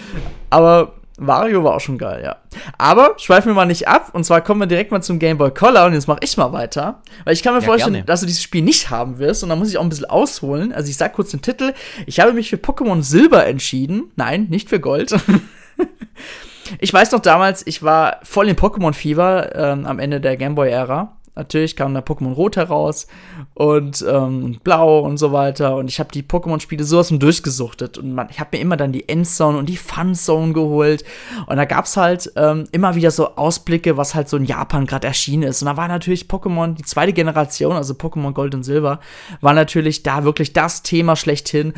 Aber Wario war auch schon geil, ja. Aber schweifen wir mal nicht ab. Und zwar kommen wir direkt mal zum Game Boy Color. Und jetzt mache ich mal weiter. Weil ich kann mir ja, vorstellen, gerne. dass du dieses Spiel nicht haben wirst. Und da muss ich auch ein bisschen ausholen. Also ich sag kurz den Titel. Ich habe mich für Pokémon Silber entschieden. Nein, nicht für Gold. ich weiß noch damals, ich war voll in Pokémon-Fieber ähm, am Ende der Game Boy-Ära. Natürlich kam da Pokémon Rot heraus und ähm, Blau und so weiter. Und ich habe die Pokémon-Spiele sowas von durchgesuchtet. Und man, ich habe mir immer dann die Endzone und die Fun-Zone geholt. Und da gab's halt ähm, immer wieder so Ausblicke, was halt so in Japan gerade erschienen ist. Und da war natürlich Pokémon, die zweite Generation, also Pokémon Gold und Silber, war natürlich da wirklich das Thema schlechthin.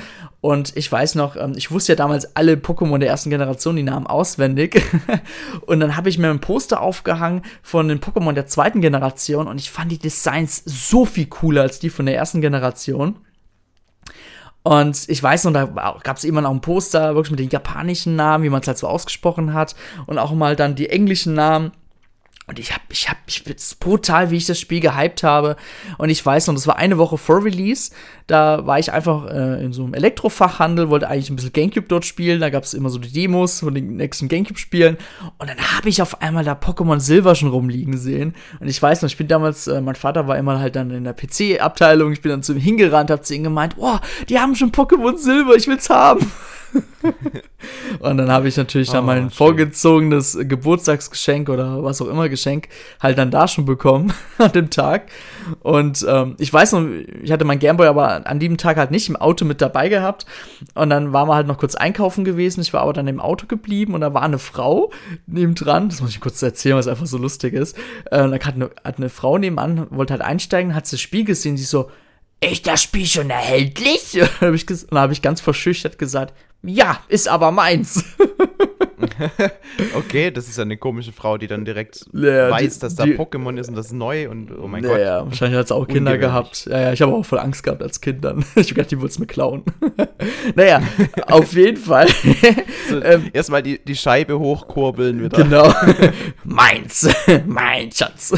Und ich weiß noch, ähm, ich wusste ja damals alle Pokémon der ersten Generation, die Namen auswendig. und dann habe ich mir ein Poster aufgehangen von den Pokémon der zweiten Generation und ich fand die Designs so viel cooler als die von der ersten Generation. Und ich weiß noch, da gab es immer noch ein Poster, wirklich mit den japanischen Namen, wie man es halt so ausgesprochen hat. Und auch mal dann die englischen Namen. Und ich hab, ich hab, ich bin brutal, wie ich das Spiel gehypt habe. Und ich weiß noch, das war eine Woche vor Release. Da war ich einfach äh, in so einem Elektrofachhandel, wollte eigentlich ein bisschen Gamecube dort spielen. Da gab es immer so die Demos von den nächsten Gamecube-Spielen. Und dann habe ich auf einmal da Pokémon Silver schon rumliegen sehen. Und ich weiß noch, ich bin damals, äh, mein Vater war immer halt dann in der PC-Abteilung. Ich bin dann zu ihm hingerannt, hab zu ihm gemeint, boah, die haben schon Pokémon Silber, ich will's haben. und dann habe ich natürlich dann oh, mein schön. vorgezogenes Geburtstagsgeschenk oder was auch immer Geschenk halt dann da schon bekommen an dem Tag. Und ähm, ich weiß noch, ich hatte mein Gameboy aber an dem Tag halt nicht im Auto mit dabei gehabt. Und dann waren wir halt noch kurz einkaufen gewesen. Ich war aber dann im Auto geblieben und da war eine Frau nebendran. Das muss ich kurz erzählen, was einfach so lustig ist. Äh, da hat eine, hat eine Frau nebenan, wollte halt einsteigen, hat das Spiel gesehen, sie so, ist das Spiel schon erhältlich? Und dann habe ich, hab ich ganz verschüchtert gesagt, ja, ist aber meins. okay, das ist ja eine komische Frau, die dann direkt ja, weiß, die, dass da die, Pokémon ist und das ist neu und oh mein ja, Gott. Ja, wahrscheinlich hat es auch Kinder gehabt. Ja, ja, ich habe auch voll Angst gehabt als Kind dann. Ich gedacht, die würde es mir klauen. naja, auf jeden Fall. so, ähm, Erstmal die, die Scheibe hochkurbeln wieder. Genau. Meins. mein Schatz.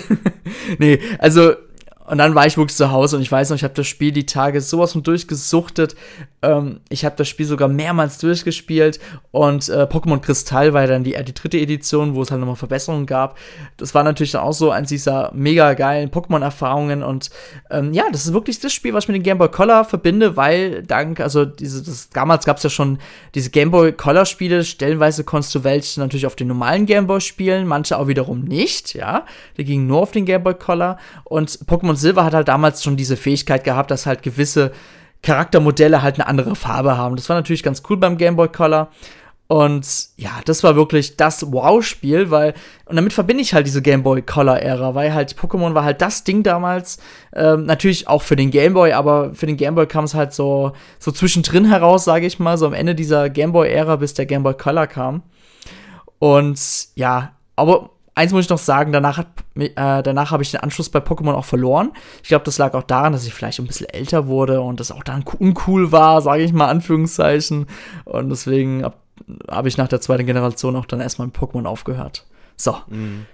nee, also und dann war ich wirklich zu Hause und ich weiß noch, ich habe das Spiel die Tage sowas von durchgesuchtet. Ähm, ich habe das Spiel sogar mehrmals durchgespielt und äh, Pokémon Kristall war dann die, äh, die dritte Edition, wo es halt nochmal Verbesserungen gab. Das war natürlich dann auch so eins dieser mega geilen Pokémon-Erfahrungen und ähm, ja, das ist wirklich das Spiel, was ich mit dem Game Boy Color verbinde, weil dank, also diese, das, damals gab es ja schon diese Game Boy Color Spiele, stellenweise konntest du welche natürlich auf den normalen Game Boy spielen, manche auch wiederum nicht, ja. Die gingen nur auf den Game Boy Color und Pokémon und Silber hat halt damals schon diese Fähigkeit gehabt, dass halt gewisse Charaktermodelle halt eine andere Farbe haben. Das war natürlich ganz cool beim Game Boy Color. Und ja, das war wirklich das Wow-Spiel, weil, und damit verbinde ich halt diese Game Boy Color-Ära, weil halt Pokémon war halt das Ding damals, ähm, natürlich auch für den Game Boy, aber für den Game Boy kam es halt so, so zwischendrin heraus, sage ich mal, so am Ende dieser Game Boy-Ära, bis der Game Boy Color kam. Und ja, aber eins muss ich noch sagen, danach, hat, äh, danach habe ich den Anschluss bei Pokémon auch verloren. Ich glaube, das lag auch daran, dass ich vielleicht ein bisschen älter wurde und das auch dann uncool war, sage ich mal, Anführungszeichen. Und deswegen habe hab ich nach der zweiten Generation auch dann erstmal mit Pokémon aufgehört. So, mhm.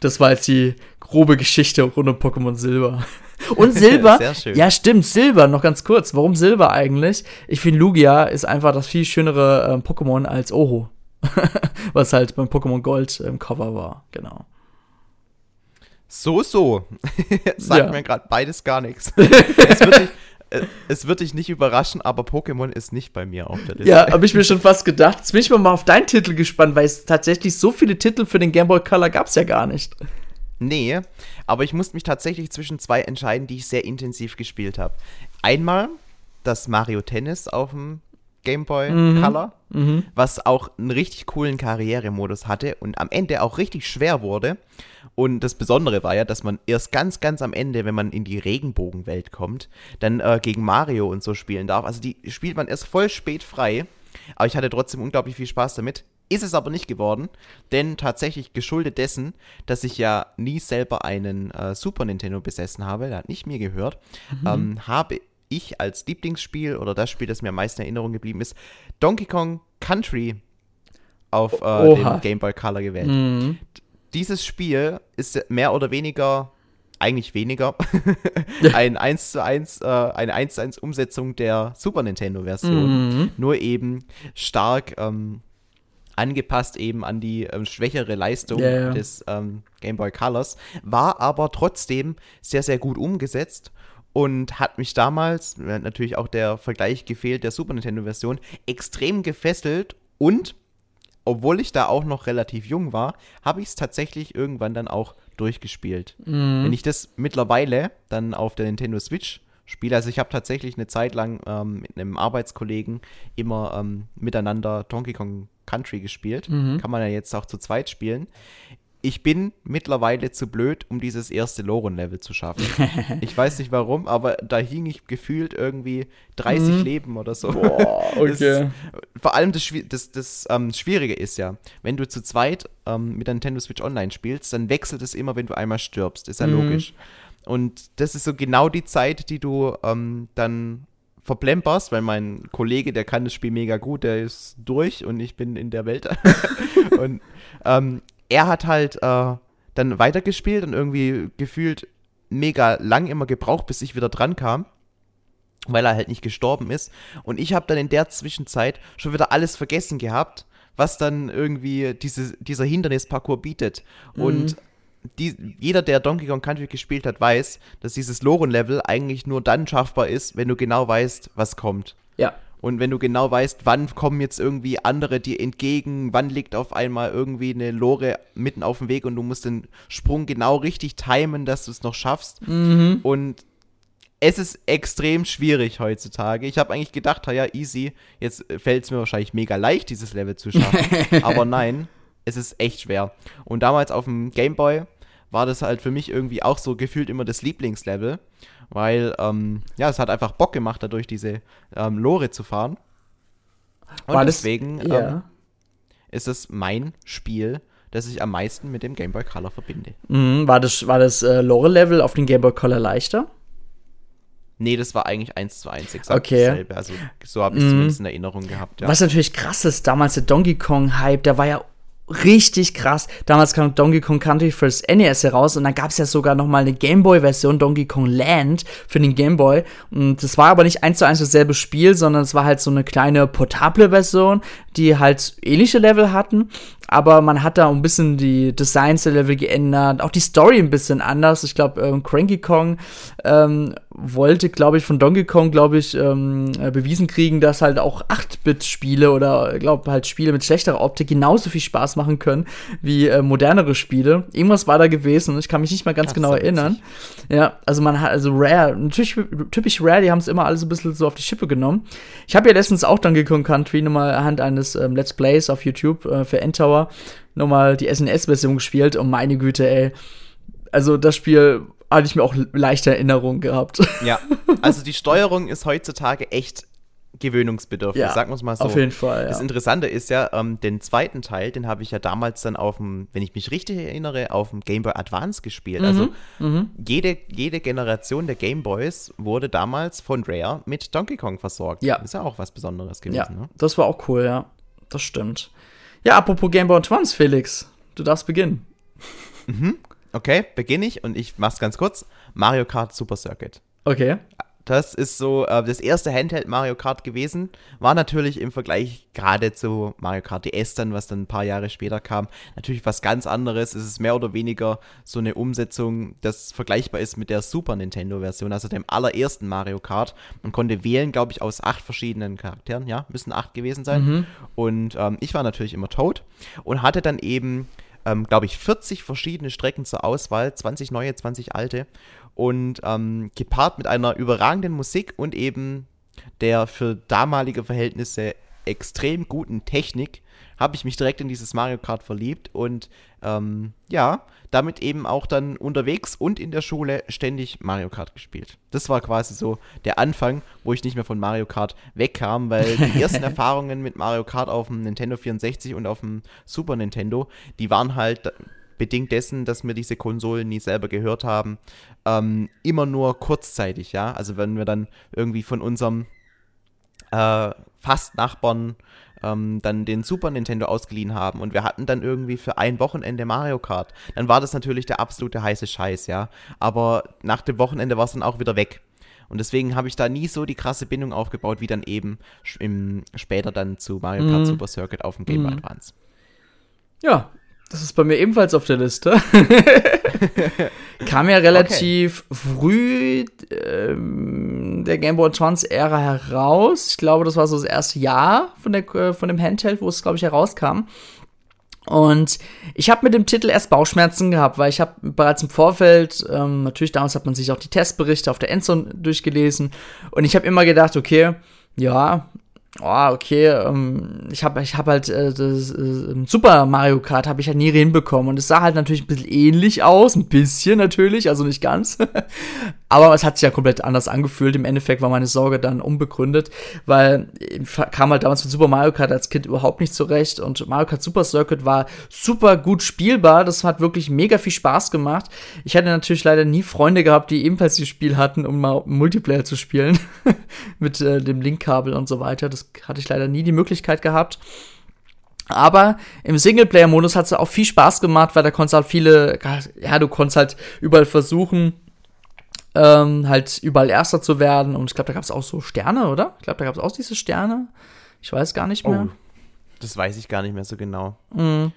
das war jetzt die grobe Geschichte rund um Pokémon Silber. Und Silber, ja stimmt, Silber, noch ganz kurz. Warum Silber eigentlich? Ich finde, Lugia ist einfach das viel schönere äh, Pokémon als Oho. Was halt beim Pokémon Gold im Cover war, genau. So, so. Sagt ja. mir gerade beides gar nichts. es, wird dich, äh, es wird dich nicht überraschen, aber Pokémon ist nicht bei mir auf der Liste. Ja, habe ich mir schon fast gedacht. Jetzt bin ich mal auf deinen Titel gespannt, weil es tatsächlich so viele Titel für den Game Boy Color gab es ja gar nicht. Nee, aber ich musste mich tatsächlich zwischen zwei entscheiden, die ich sehr intensiv gespielt habe. Einmal das Mario Tennis auf dem Game Boy mhm. Color, mhm. was auch einen richtig coolen Karrieremodus hatte und am Ende auch richtig schwer wurde. Und das Besondere war ja, dass man erst ganz, ganz am Ende, wenn man in die Regenbogenwelt kommt, dann äh, gegen Mario und so spielen darf. Also die spielt man erst voll spät frei. Aber ich hatte trotzdem unglaublich viel Spaß damit. Ist es aber nicht geworden, denn tatsächlich geschuldet dessen, dass ich ja nie selber einen äh, Super Nintendo besessen habe, der hat nicht mir gehört, mhm. ähm, habe ich als Lieblingsspiel oder das Spiel, das mir am meisten in Erinnerung geblieben ist, Donkey Kong Country auf äh, dem Game Boy Color gewählt. Mhm. Dieses Spiel ist mehr oder weniger, eigentlich weniger, ein 1 zu 1, äh, eine 1 zu 1 Umsetzung der Super Nintendo Version. Mhm. Nur eben stark ähm, angepasst eben an die ähm, schwächere Leistung yeah. des ähm, Game Boy Colors, war aber trotzdem sehr, sehr gut umgesetzt und hat mich damals, natürlich auch der Vergleich gefehlt der Super Nintendo-Version, extrem gefesselt und obwohl ich da auch noch relativ jung war, habe ich es tatsächlich irgendwann dann auch durchgespielt. Mhm. Wenn ich das mittlerweile dann auf der Nintendo Switch spiele, also ich habe tatsächlich eine Zeit lang ähm, mit einem Arbeitskollegen immer ähm, miteinander Donkey Kong Country gespielt. Mhm. Kann man ja jetzt auch zu zweit spielen ich bin mittlerweile zu blöd, um dieses erste Loren-Level zu schaffen. ich weiß nicht warum, aber da hing ich gefühlt irgendwie 30 mhm. Leben oder so. Boah, okay. Das, vor allem das, das, das ähm, Schwierige ist ja, wenn du zu zweit ähm, mit der Nintendo Switch Online spielst, dann wechselt es immer, wenn du einmal stirbst. Ist ja mhm. logisch. Und das ist so genau die Zeit, die du ähm, dann verplemperst, weil mein Kollege, der kann das Spiel mega gut, der ist durch und ich bin in der Welt. und ähm, er hat halt äh, dann weitergespielt und irgendwie gefühlt mega lang immer gebraucht, bis ich wieder dran kam weil er halt nicht gestorben ist. Und ich habe dann in der Zwischenzeit schon wieder alles vergessen gehabt, was dann irgendwie diese, dieser Hindernisparcours bietet. Mhm. Und die, jeder, der Donkey Kong Country gespielt hat, weiß, dass dieses Loren-Level eigentlich nur dann schaffbar ist, wenn du genau weißt, was kommt. Ja. Und wenn du genau weißt, wann kommen jetzt irgendwie andere dir entgegen, wann liegt auf einmal irgendwie eine Lore mitten auf dem Weg und du musst den Sprung genau richtig timen, dass du es noch schaffst. Mhm. Und es ist extrem schwierig heutzutage. Ich habe eigentlich gedacht, ja, easy, jetzt fällt es mir wahrscheinlich mega leicht, dieses Level zu schaffen. Aber nein, es ist echt schwer. Und damals auf dem Game Boy war das halt für mich irgendwie auch so gefühlt immer das Lieblingslevel, weil, ähm, ja, es hat einfach Bock gemacht, dadurch diese ähm, Lore zu fahren. Und war deswegen das, ja. ähm, ist es mein Spiel, das ich am meisten mit dem Game Boy Color verbinde. Mhm, war das, war das äh, Lore-Level auf dem Game Boy Color leichter? Nee, das war eigentlich eins zu eins exakt okay. dasselbe. Also so habe ich es mm. zumindest in Erinnerung gehabt. Ja. Was natürlich krass ist, damals der Donkey Kong-Hype, der war ja richtig krass. Damals kam Donkey Kong Country fürs NES heraus und dann gab es ja sogar noch mal eine Game Boy Version Donkey Kong Land für den Game Boy und das war aber nicht eins zu eins dasselbe Spiel, sondern es war halt so eine kleine portable Version, die halt ähnliche Level hatten, aber man hat da ein bisschen die Designs der Level geändert, auch die Story ein bisschen anders. Ich glaube, ähm, Cranky Kong ähm, wollte, glaube ich, von Donkey Kong, glaube ich, ähm, äh, bewiesen kriegen, dass halt auch 8-Bit-Spiele oder, glaube halt Spiele mit schlechterer Optik genauso viel Spaß machen können wie äh, modernere Spiele. Irgendwas war da gewesen und ich kann mich nicht mal ganz das genau erinnern. Ja, also man hat, also Rare, natürlich typisch Rare, die haben es immer alles ein bisschen so auf die Schippe genommen. Ich habe ja letztens auch Donkey Kong Country nochmal anhand eines ähm, Let's Plays auf YouTube äh, für Endtower Tower nochmal die SNES-Version gespielt und meine Güte, ey. Also das Spiel hatte ich mir auch leichte Erinnerungen gehabt. Ja, also die Steuerung ist heutzutage echt gewöhnungsbedürftig, ja, sagen wir es mal so. Auf jeden Fall. Ja. Das Interessante ist ja, ähm, den zweiten Teil, den habe ich ja damals dann auf dem, wenn ich mich richtig erinnere, auf dem Game Boy Advance gespielt. Also mhm, also jede, jede Generation der Game Boys wurde damals von Rare mit Donkey Kong versorgt. Ja. Ist ja auch was Besonderes gewesen. Ja, ne? das war auch cool, ja. Das stimmt. Ja, apropos Game Boy Advance, Felix, du darfst beginnen. Mhm. Okay, beginne ich und ich mach's ganz kurz. Mario Kart Super Circuit. Okay. Das ist so äh, das erste Handheld Mario Kart gewesen. War natürlich im Vergleich gerade zu Mario Kart DS dann, was dann ein paar Jahre später kam, natürlich was ganz anderes. Es ist mehr oder weniger so eine Umsetzung, das vergleichbar ist mit der Super Nintendo Version, also dem allerersten Mario Kart. Man konnte wählen, glaube ich, aus acht verschiedenen Charakteren. Ja, müssen acht gewesen sein. Mhm. Und ähm, ich war natürlich immer Toad und hatte dann eben ähm, glaube ich, 40 verschiedene Strecken zur Auswahl, 20 neue, 20 alte. Und ähm, gepaart mit einer überragenden Musik und eben der für damalige Verhältnisse extrem guten Technik habe ich mich direkt in dieses Mario Kart verliebt. Und ähm, ja, damit eben auch dann unterwegs und in der Schule ständig Mario Kart gespielt. Das war quasi so der Anfang, wo ich nicht mehr von Mario Kart wegkam, weil die ersten Erfahrungen mit Mario Kart auf dem Nintendo 64 und auf dem Super Nintendo, die waren halt bedingt dessen, dass wir diese Konsolen nie selber gehört haben, ähm, immer nur kurzzeitig, ja. Also wenn wir dann irgendwie von unserem äh, Fast-Nachbarn ähm, dann den Super Nintendo ausgeliehen haben und wir hatten dann irgendwie für ein Wochenende Mario Kart, dann war das natürlich der absolute heiße Scheiß, ja. Aber nach dem Wochenende war es dann auch wieder weg. Und deswegen habe ich da nie so die krasse Bindung aufgebaut, wie dann eben im, später dann zu Mario Kart mhm. Super Circuit auf dem Game Boy mhm. Advance. Ja, das ist bei mir ebenfalls auf der Liste. Kam ja relativ okay. früh ähm, der Game Boy Advance Ära heraus. Ich glaube, das war so das erste Jahr von, der, äh, von dem Handheld, wo es, glaube ich, herauskam. Und ich habe mit dem Titel erst Bauchschmerzen gehabt, weil ich habe bereits im Vorfeld, ähm, natürlich damals hat man sich auch die Testberichte auf der Endzone durchgelesen und ich habe immer gedacht, okay, ja, oh, okay, ähm, ich habe ich hab halt äh, das äh, Super Mario Kart habe ich halt nie hinbekommen und es sah halt natürlich ein bisschen ähnlich aus, ein bisschen natürlich, also nicht ganz. Aber es hat sich ja komplett anders angefühlt. Im Endeffekt war meine Sorge dann unbegründet, weil ich kam halt damals mit Super Mario Kart als Kind überhaupt nicht zurecht und Mario Kart Super Circuit war super gut spielbar. Das hat wirklich mega viel Spaß gemacht. Ich hatte natürlich leider nie Freunde gehabt, die ebenfalls dieses Spiel hatten, um mal Multiplayer zu spielen mit äh, dem Linkkabel und so weiter. Das hatte ich leider nie die Möglichkeit gehabt. Aber im Singleplayer-Modus hat es auch viel Spaß gemacht, weil da konntest halt viele, ja, du konntest halt überall versuchen, ähm, halt überall Erster zu werden. Und ich glaube, da gab es auch so Sterne, oder? Ich glaube, da gab es auch diese Sterne. Ich weiß gar nicht mehr. Oh, das weiß ich gar nicht mehr so genau. Mhm.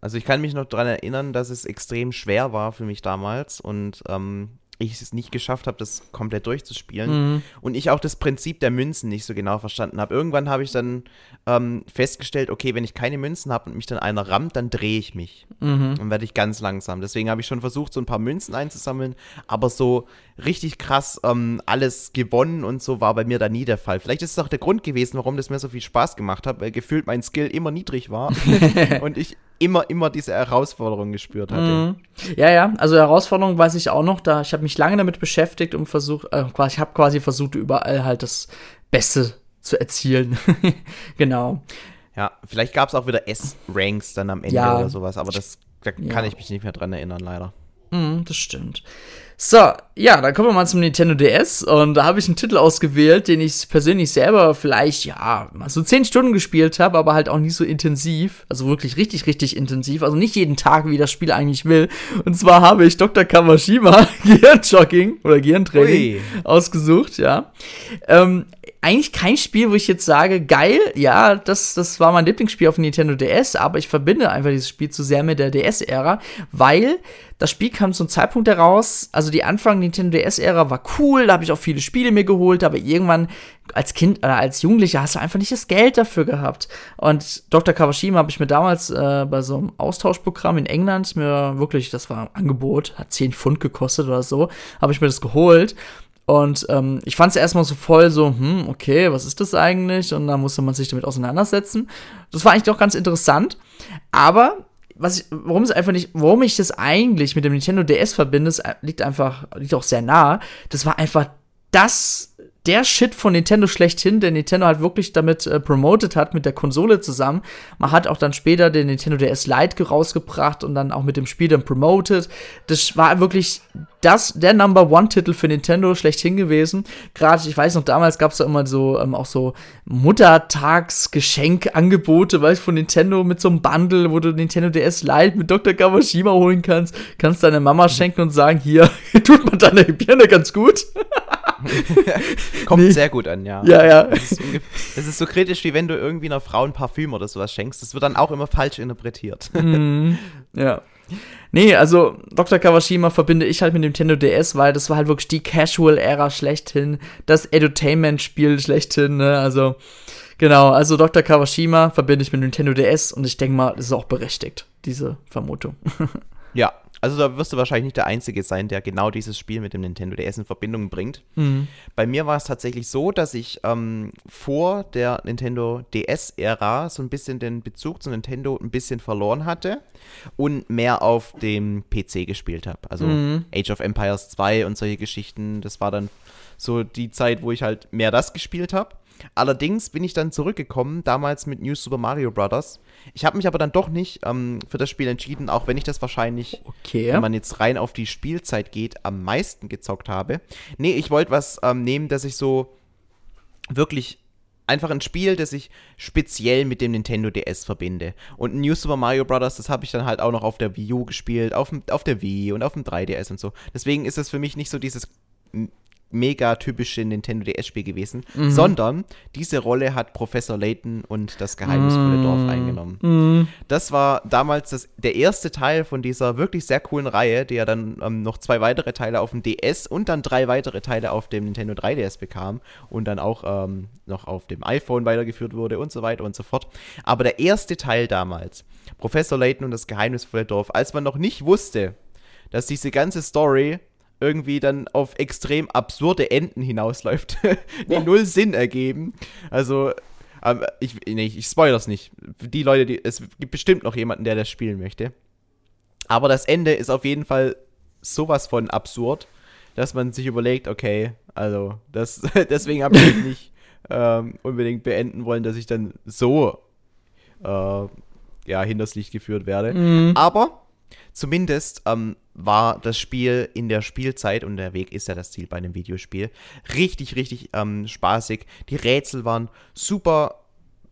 Also ich kann mich noch daran erinnern, dass es extrem schwer war für mich damals und ähm, ich es nicht geschafft habe, das komplett durchzuspielen. Mhm. Und ich auch das Prinzip der Münzen nicht so genau verstanden habe. Irgendwann habe ich dann ähm, festgestellt, okay, wenn ich keine Münzen habe und mich dann einer rammt, dann drehe ich mich. Mhm. Dann werde ich ganz langsam. Deswegen habe ich schon versucht, so ein paar Münzen einzusammeln, aber so richtig krass ähm, alles gewonnen und so war bei mir da nie der Fall. Vielleicht ist es auch der Grund gewesen, warum das mir so viel Spaß gemacht hat, weil gefühlt mein Skill immer niedrig war und ich immer, immer diese Herausforderung gespürt hatte. Mhm. Ja, ja, also Herausforderung weiß ich auch noch, da ich habe mich lange damit beschäftigt und versucht, äh, ich habe quasi versucht, überall halt das Beste zu erzielen. genau. Ja, vielleicht gab es auch wieder S-Ranks dann am Ende ja. oder sowas, aber das, da kann ja. ich mich nicht mehr dran erinnern, leider. Mhm, das stimmt. So, ja, dann kommen wir mal zum Nintendo DS und da habe ich einen Titel ausgewählt, den ich persönlich selber vielleicht, ja, mal so 10 Stunden gespielt habe, aber halt auch nicht so intensiv, also wirklich richtig, richtig intensiv, also nicht jeden Tag, wie das Spiel eigentlich will. Und zwar habe ich Dr. Kawashima Gehirnjogging oder Gehirntraining Ui. ausgesucht, ja. Ähm, eigentlich kein Spiel, wo ich jetzt sage, geil, ja, das, das war mein Lieblingsspiel auf Nintendo DS, aber ich verbinde einfach dieses Spiel zu sehr mit der DS-Ära, weil das Spiel kam zum Zeitpunkt heraus, also die Anfang Nintendo DS-Ära war cool, da habe ich auch viele Spiele mir geholt, aber irgendwann als Kind oder als Jugendlicher hast du einfach nicht das Geld dafür gehabt. Und Dr. Kawashima habe ich mir damals äh, bei so einem Austauschprogramm in England mir wirklich, das war ein Angebot, hat 10 Pfund gekostet oder so, habe ich mir das geholt. Und ähm, ich fand es erstmal so voll so, hm, okay, was ist das eigentlich? Und da musste man sich damit auseinandersetzen. Das war eigentlich doch ganz interessant. Aber was ich, warum es einfach nicht, warum ich das eigentlich mit dem Nintendo DS verbinde, liegt einfach, liegt auch sehr nah. Das war einfach das der Shit von Nintendo schlechthin, der Nintendo halt wirklich damit äh, promoted hat, mit der Konsole zusammen. Man hat auch dann später den Nintendo DS Lite rausgebracht und dann auch mit dem Spiel dann promoted. Das war wirklich das, der Number One-Titel für Nintendo schlechthin gewesen. Gerade, ich weiß noch, damals gab es da immer so, ähm, auch so Muttertagsgeschenkangebote, weißt von Nintendo mit so einem Bundle, wo du Nintendo DS Lite mit Dr. Kawashima holen kannst. Kannst deine Mama schenken und sagen, hier, tut man deine Birne ganz gut. Kommt nee. sehr gut an, ja. Ja, ja. Das ist, das ist, so kritisch, wie wenn du irgendwie einer Frau ein Parfüm oder sowas schenkst. Das wird dann auch immer falsch interpretiert. Mhm. Ja. Nee, also Dr. Kawashima verbinde ich halt mit Nintendo DS, weil das war halt wirklich die Casual-Ära schlechthin, das Edutainment-Spiel schlechthin, ne? Also, genau, also Dr. Kawashima verbinde ich mit Nintendo DS und ich denke mal, das ist auch berechtigt, diese Vermutung. Ja, also da wirst du wahrscheinlich nicht der Einzige sein, der genau dieses Spiel mit dem Nintendo DS in Verbindung bringt. Mhm. Bei mir war es tatsächlich so, dass ich ähm, vor der Nintendo DS-Ära so ein bisschen den Bezug zu Nintendo ein bisschen verloren hatte und mehr auf dem PC gespielt habe. Also mhm. Age of Empires 2 und solche Geschichten, das war dann so die Zeit, wo ich halt mehr das gespielt habe. Allerdings bin ich dann zurückgekommen, damals mit New Super Mario Bros. Ich habe mich aber dann doch nicht ähm, für das Spiel entschieden, auch wenn ich das wahrscheinlich, okay. wenn man jetzt rein auf die Spielzeit geht, am meisten gezockt habe. Nee, ich wollte was ähm, nehmen, dass ich so wirklich einfach ein Spiel, das ich speziell mit dem Nintendo DS verbinde. Und New Super Mario Bros., das habe ich dann halt auch noch auf der Wii U gespielt, auf, auf der Wii und auf dem 3DS und so. Deswegen ist es für mich nicht so dieses mega typische Nintendo DS-Spiel gewesen, mhm. sondern diese Rolle hat Professor Layton und das geheimnisvolle mhm. Dorf eingenommen. Mhm. Das war damals das, der erste Teil von dieser wirklich sehr coolen Reihe, die ja dann ähm, noch zwei weitere Teile auf dem DS und dann drei weitere Teile auf dem Nintendo 3DS bekam und dann auch ähm, noch auf dem iPhone weitergeführt wurde und so weiter und so fort. Aber der erste Teil damals, Professor Layton und das geheimnisvolle Dorf, als man noch nicht wusste, dass diese ganze Story irgendwie dann auf extrem absurde Enden hinausläuft, die ja. null Sinn ergeben. Also, ähm, ich, nee, ich spoilere nicht. Die Leute, die, es gibt bestimmt noch jemanden, der das spielen möchte. Aber das Ende ist auf jeden Fall sowas von absurd, dass man sich überlegt, okay, also das, deswegen habe ich nicht ähm, unbedingt beenden wollen, dass ich dann so äh, ja, hinters Licht geführt werde. Mhm. Aber zumindest ähm, war das Spiel in der Spielzeit, und der Weg ist ja das Ziel bei einem Videospiel, richtig, richtig ähm, spaßig. Die Rätsel waren super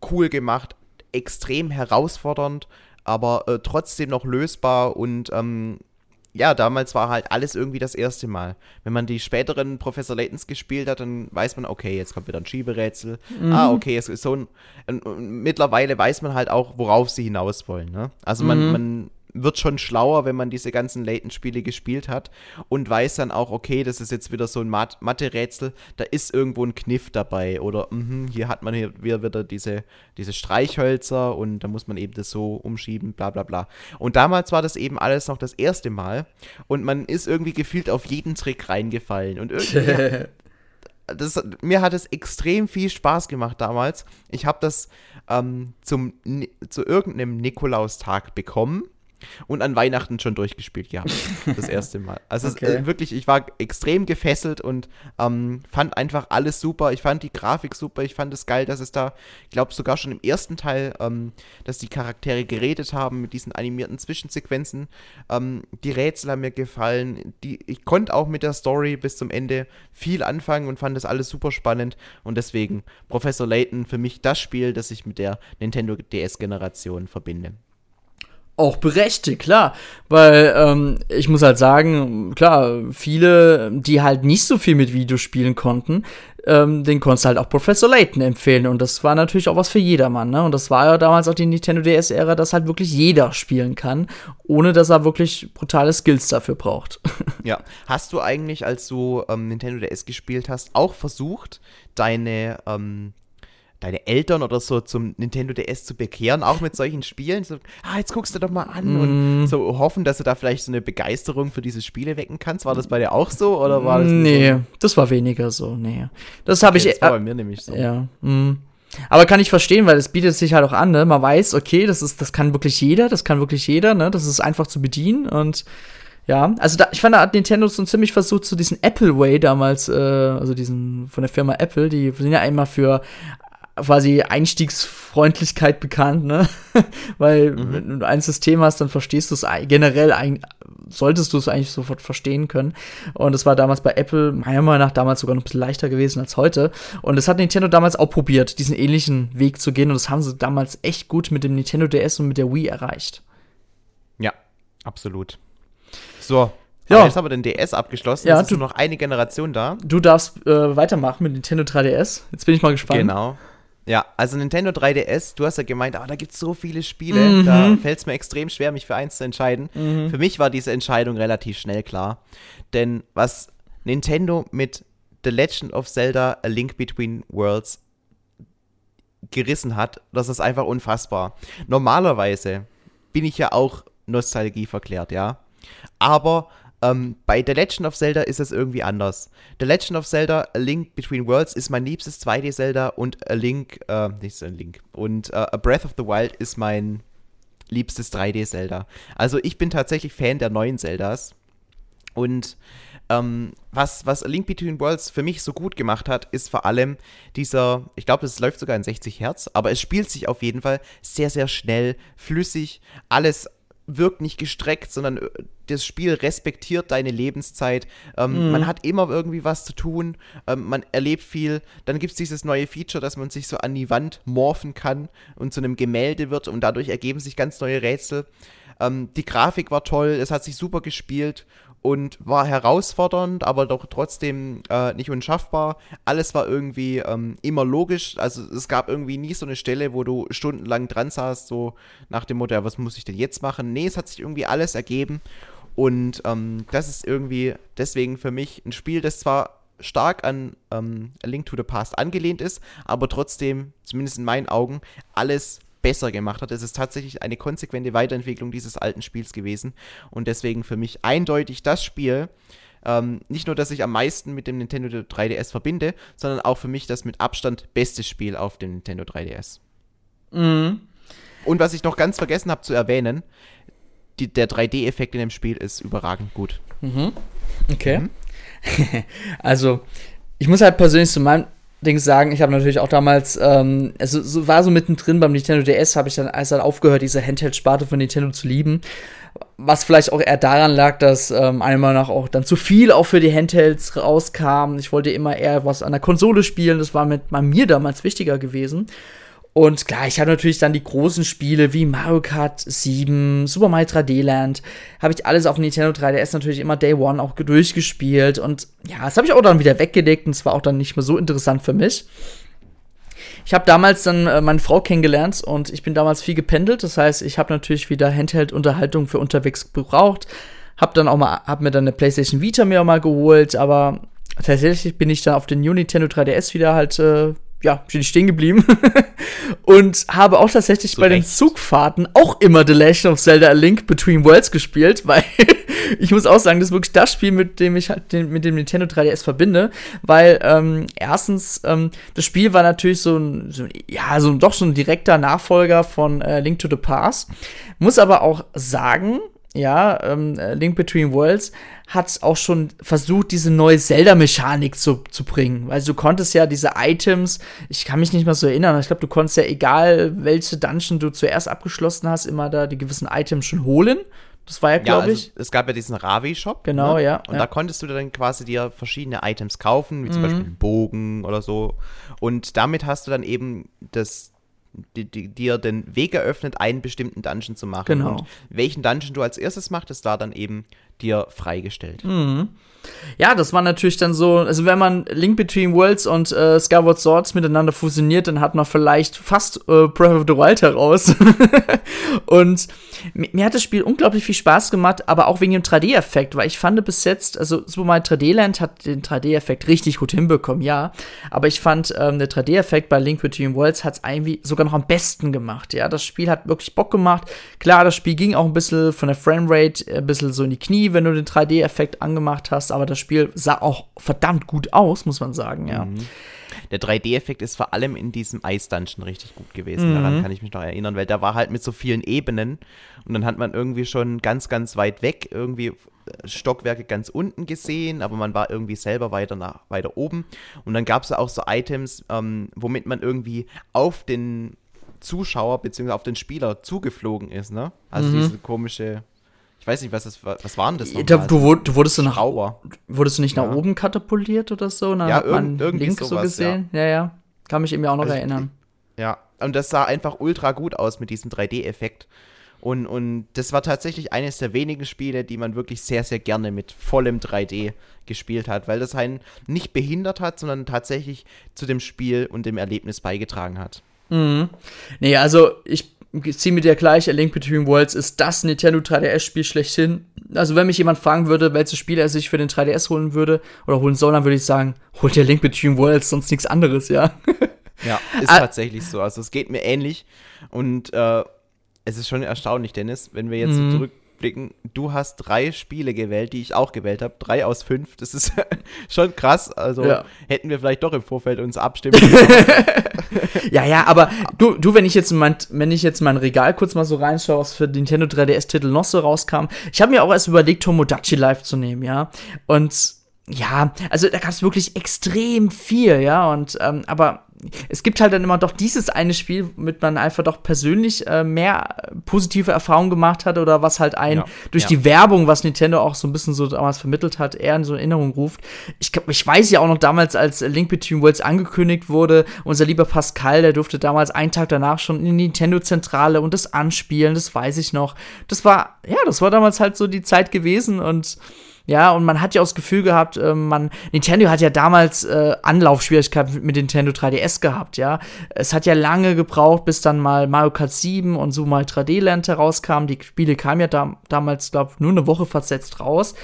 cool gemacht, extrem herausfordernd, aber äh, trotzdem noch lösbar und ähm, ja, damals war halt alles irgendwie das erste Mal. Wenn man die späteren Professor Laytons gespielt hat, dann weiß man, okay, jetzt kommt wieder ein Schieberätsel. Mhm. Ah, okay, es ist so ein, ein, Mittlerweile weiß man halt auch, worauf sie hinaus wollen. Ne? Also man, mhm. man wird schon schlauer, wenn man diese ganzen Layton-Spiele gespielt hat und weiß dann auch, okay, das ist jetzt wieder so ein Mat Mathe-Rätsel, da ist irgendwo ein Kniff dabei oder mh, hier hat man hier wieder diese, diese Streichhölzer und da muss man eben das so umschieben, bla bla bla. Und damals war das eben alles noch das erste Mal und man ist irgendwie gefühlt auf jeden Trick reingefallen und irgendwie. das, mir hat es extrem viel Spaß gemacht damals. Ich habe das ähm, zum, zu irgendeinem Nikolaustag bekommen und an Weihnachten schon durchgespielt gehabt. Das erste Mal. Also okay. es, äh, wirklich, ich war extrem gefesselt und ähm, fand einfach alles super. Ich fand die Grafik super. Ich fand es geil, dass es da, ich glaube sogar schon im ersten Teil, ähm, dass die Charaktere geredet haben mit diesen animierten Zwischensequenzen. Ähm, die Rätsel haben mir gefallen. Die, ich konnte auch mit der Story bis zum Ende viel anfangen und fand das alles super spannend. Und deswegen Professor Layton für mich das Spiel, das ich mit der Nintendo DS-Generation verbinde auch berechtigt, klar. Weil ähm, ich muss halt sagen, klar, viele, die halt nicht so viel mit Videospielen konnten, ähm, den konntest du halt auch Professor Layton empfehlen. Und das war natürlich auch was für jedermann, ne? Und das war ja damals auch die Nintendo DS-Ära, dass halt wirklich jeder spielen kann, ohne dass er wirklich brutale Skills dafür braucht. Ja. Hast du eigentlich, als du ähm, Nintendo DS gespielt hast, auch versucht, deine ähm, deine Eltern oder so zum Nintendo DS zu bekehren, auch mit solchen Spielen. So, ah, jetzt guckst du doch mal an mm. und so hoffen, dass du da vielleicht so eine Begeisterung für diese Spiele wecken kannst. War das bei dir auch so oder war das Nee, so? das war weniger so, nee. Das habe okay, ich. Das war bei mir nämlich so. Ja. Mm. Aber kann ich verstehen, weil es bietet sich halt auch an, ne? Man weiß, okay, das ist, das kann wirklich jeder, das kann wirklich jeder, ne? Das ist einfach zu bedienen und ja, also da, ich fand, da hat Nintendo so ziemlich versucht, so diesen Apple Way damals, äh, also diesen von der Firma Apple, die sind ja immer für quasi Einstiegsfreundlichkeit bekannt, ne? Weil mhm. wenn du ein System hast, dann verstehst du es generell, solltest du es eigentlich sofort verstehen können. Und das war damals bei Apple, meiner Meinung nach, damals sogar noch ein bisschen leichter gewesen als heute. Und das hat Nintendo damals auch probiert, diesen ähnlichen Weg zu gehen. Und das haben sie damals echt gut mit dem Nintendo DS und mit der Wii erreicht. Ja, absolut. So, ja. jetzt haben wir den DS abgeschlossen. Ja, es ist du, noch eine Generation da. Du darfst äh, weitermachen mit Nintendo 3DS. Jetzt bin ich mal gespannt. Genau. Ja, also Nintendo 3DS, du hast ja gemeint, ah, da gibt es so viele Spiele, mhm. da fällt es mir extrem schwer, mich für eins zu entscheiden. Mhm. Für mich war diese Entscheidung relativ schnell klar. Denn was Nintendo mit The Legend of Zelda A Link Between Worlds gerissen hat, das ist einfach unfassbar. Normalerweise bin ich ja auch Nostalgie verklärt, ja. Aber ähm, bei The Legend of Zelda ist es irgendwie anders. The Legend of Zelda A Link Between Worlds ist mein liebstes 2D-Zelda und A Link, äh, nicht so ein Link, und äh, A Breath of the Wild ist mein liebstes 3D-Zelda. Also ich bin tatsächlich Fan der neuen Zeldas. Und ähm, was, was A Link Between Worlds für mich so gut gemacht hat, ist vor allem dieser, ich glaube, es läuft sogar in 60 Hertz, aber es spielt sich auf jeden Fall sehr, sehr schnell, flüssig, alles wirkt nicht gestreckt, sondern äh, das Spiel respektiert deine Lebenszeit. Ähm, mhm. Man hat immer irgendwie was zu tun, ähm, man erlebt viel. Dann gibt es dieses neue Feature, dass man sich so an die Wand morphen kann und zu einem Gemälde wird und dadurch ergeben sich ganz neue Rätsel. Ähm, die Grafik war toll, es hat sich super gespielt und war herausfordernd, aber doch trotzdem äh, nicht unschaffbar. Alles war irgendwie ähm, immer logisch. Also es gab irgendwie nie so eine Stelle, wo du stundenlang dran saßt, so nach dem Motto, ja, was muss ich denn jetzt machen? Nee, es hat sich irgendwie alles ergeben. Und ähm, das ist irgendwie deswegen für mich ein Spiel, das zwar stark an ähm, A Link to the Past angelehnt ist, aber trotzdem, zumindest in meinen Augen, alles besser gemacht hat. Es ist tatsächlich eine konsequente Weiterentwicklung dieses alten Spiels gewesen und deswegen für mich eindeutig das Spiel, ähm, nicht nur, dass ich am meisten mit dem Nintendo 3DS verbinde, sondern auch für mich das mit Abstand beste Spiel auf dem Nintendo 3DS. Mhm. Und was ich noch ganz vergessen habe zu erwähnen, die, der 3D-Effekt in dem Spiel ist überragend gut. Mhm. Okay. Mhm. also, ich muss halt persönlich zu meinem Dings sagen, ich habe natürlich auch damals, ähm, es so, war so mittendrin beim Nintendo DS, habe ich dann erst dann aufgehört, diese Handheld-Sparte von Nintendo zu lieben. Was vielleicht auch eher daran lag, dass ähm, einmal nach auch dann zu viel auch für die Handhelds rauskam. Ich wollte immer eher was an der Konsole spielen, das war mit bei mir damals wichtiger gewesen. Und klar, ich habe natürlich dann die großen Spiele wie Mario Kart 7, Super Mario 3D Land, habe ich alles auf Nintendo 3DS natürlich immer Day One auch durchgespielt. Und ja, das habe ich auch dann wieder weggelegt und es war auch dann nicht mehr so interessant für mich. Ich habe damals dann äh, meine Frau kennengelernt und ich bin damals viel gependelt. Das heißt, ich habe natürlich wieder Handheld-Unterhaltung für unterwegs gebraucht. Hab dann auch mal, hab mir dann eine PlayStation Vita mir auch mal geholt, aber tatsächlich bin ich dann auf den New Nintendo 3DS wieder halt, äh, ja, bin ich stehen geblieben. und habe auch tatsächlich so bei recht. den Zugfahrten auch immer The Legend of Zelda A Link Between Worlds gespielt, weil ich muss auch sagen, das ist wirklich das Spiel, mit dem ich halt den, mit dem Nintendo 3DS verbinde, weil ähm, erstens ähm, das Spiel war natürlich so ein, so, ja, so doch so ein direkter Nachfolger von äh, Link to the Past, muss aber auch sagen, ja, ähm, äh, Link Between Worlds hat auch schon versucht, diese neue Zelda-Mechanik zu, zu bringen. Also du konntest ja diese Items, ich kann mich nicht mehr so erinnern, ich glaube, du konntest ja, egal welche Dungeon du zuerst abgeschlossen hast, immer da die gewissen Items schon holen. Das war ja, glaube ja, also ich. Es gab ja diesen Ravi-Shop. Genau, ne? ja. Und ja. da konntest du dann quasi dir verschiedene Items kaufen, wie zum mhm. Beispiel Bogen oder so. Und damit hast du dann eben das, die, die, dir den Weg eröffnet, einen bestimmten Dungeon zu machen. Genau. Und welchen Dungeon du als erstes machst, ist da dann eben dir freigestellt. Mhm. Ja, das war natürlich dann so, also wenn man Link Between Worlds und äh, Skyward Swords miteinander fusioniert, dann hat man vielleicht fast äh, Breath of the Wild heraus. und mir hat das Spiel unglaublich viel Spaß gemacht, aber auch wegen dem 3D-Effekt, weil ich fand bis jetzt, also Super Mario 3D Land hat den 3D-Effekt richtig gut hinbekommen, ja. Aber ich fand, ähm, der 3D-Effekt bei Link Between Worlds hat es irgendwie sogar noch am besten gemacht, ja. Das Spiel hat wirklich Bock gemacht. Klar, das Spiel ging auch ein bisschen von der Framerate äh, ein bisschen so in die Knie, wenn du den 3D-Effekt angemacht hast, aber das Spiel sah auch verdammt gut aus, muss man sagen, ja. Mhm. Der 3D-Effekt ist vor allem in diesem Eis-Dungeon richtig gut gewesen. Mhm. Daran kann ich mich noch erinnern, weil da war halt mit so vielen Ebenen und dann hat man irgendwie schon ganz, ganz weit weg irgendwie äh, Stockwerke ganz unten gesehen, aber man war irgendwie selber weiter nach weiter oben. Und dann gab es auch so Items, ähm, womit man irgendwie auf den Zuschauer bzw. auf den Spieler zugeflogen ist, ne? Also mhm. diese komische ich weiß nicht, was das was waren das da, du, du, wurdest du nach wurdest du nicht nach oben katapultiert oder so? Und dann ja, hat man irgendwie links sowas, so gesehen. Ja. ja, ja. Kann mich irgendwie auch noch also erinnern. Ja, und das sah einfach ultra gut aus mit diesem 3D-Effekt. Und, und das war tatsächlich eines der wenigen Spiele, die man wirklich sehr, sehr gerne mit vollem 3D gespielt hat, weil das einen nicht behindert hat, sondern tatsächlich zu dem Spiel und dem Erlebnis beigetragen hat. Mhm. Nee, also ich ziehe mit dir gleich, A Link Between Worlds ist das Nintendo 3DS-Spiel schlechthin. Also wenn mich jemand fragen würde, welches Spiel er sich für den 3DS holen würde oder holen soll, dann würde ich sagen, holt dir Link Between Worlds, sonst nichts anderes, ja. Ja, ist ah, tatsächlich so. Also es geht mir ähnlich und äh, es ist schon erstaunlich, Dennis, wenn wir jetzt so mhm. zurück zurückblicken, du hast drei Spiele gewählt, die ich auch gewählt habe. Drei aus fünf. Das ist schon krass. Also ja. hätten wir vielleicht doch im Vorfeld uns abstimmen Ja, ja, aber du, du, wenn ich jetzt mein, wenn ich jetzt mein Regal kurz mal so reinschaue, was für Nintendo 3DS-Titel noch so rauskam, ich habe mir auch erst überlegt, Tomodachi Live zu nehmen, ja. Und ja, also da gab es wirklich extrem viel, ja. Und ähm, aber es gibt halt dann immer doch dieses eine Spiel, womit man einfach doch persönlich äh, mehr positive Erfahrungen gemacht hat oder was halt ein ja, durch ja. die Werbung, was Nintendo auch so ein bisschen so damals vermittelt hat, eher in so Erinnerung ruft. Ich, ich weiß ja auch noch damals, als Link Between Worlds angekündigt wurde, unser lieber Pascal, der durfte damals einen Tag danach schon in die Nintendo-Zentrale und das anspielen, das weiß ich noch. Das war, ja, das war damals halt so die Zeit gewesen und ja, und man hat ja auch das Gefühl gehabt, äh, man, Nintendo hat ja damals äh, Anlaufschwierigkeiten mit Nintendo 3DS gehabt, ja. Es hat ja lange gebraucht, bis dann mal Mario Kart 7 und so mal 3D Land herauskamen. Die Spiele kamen ja da, damals, glaube ich, nur eine Woche versetzt raus.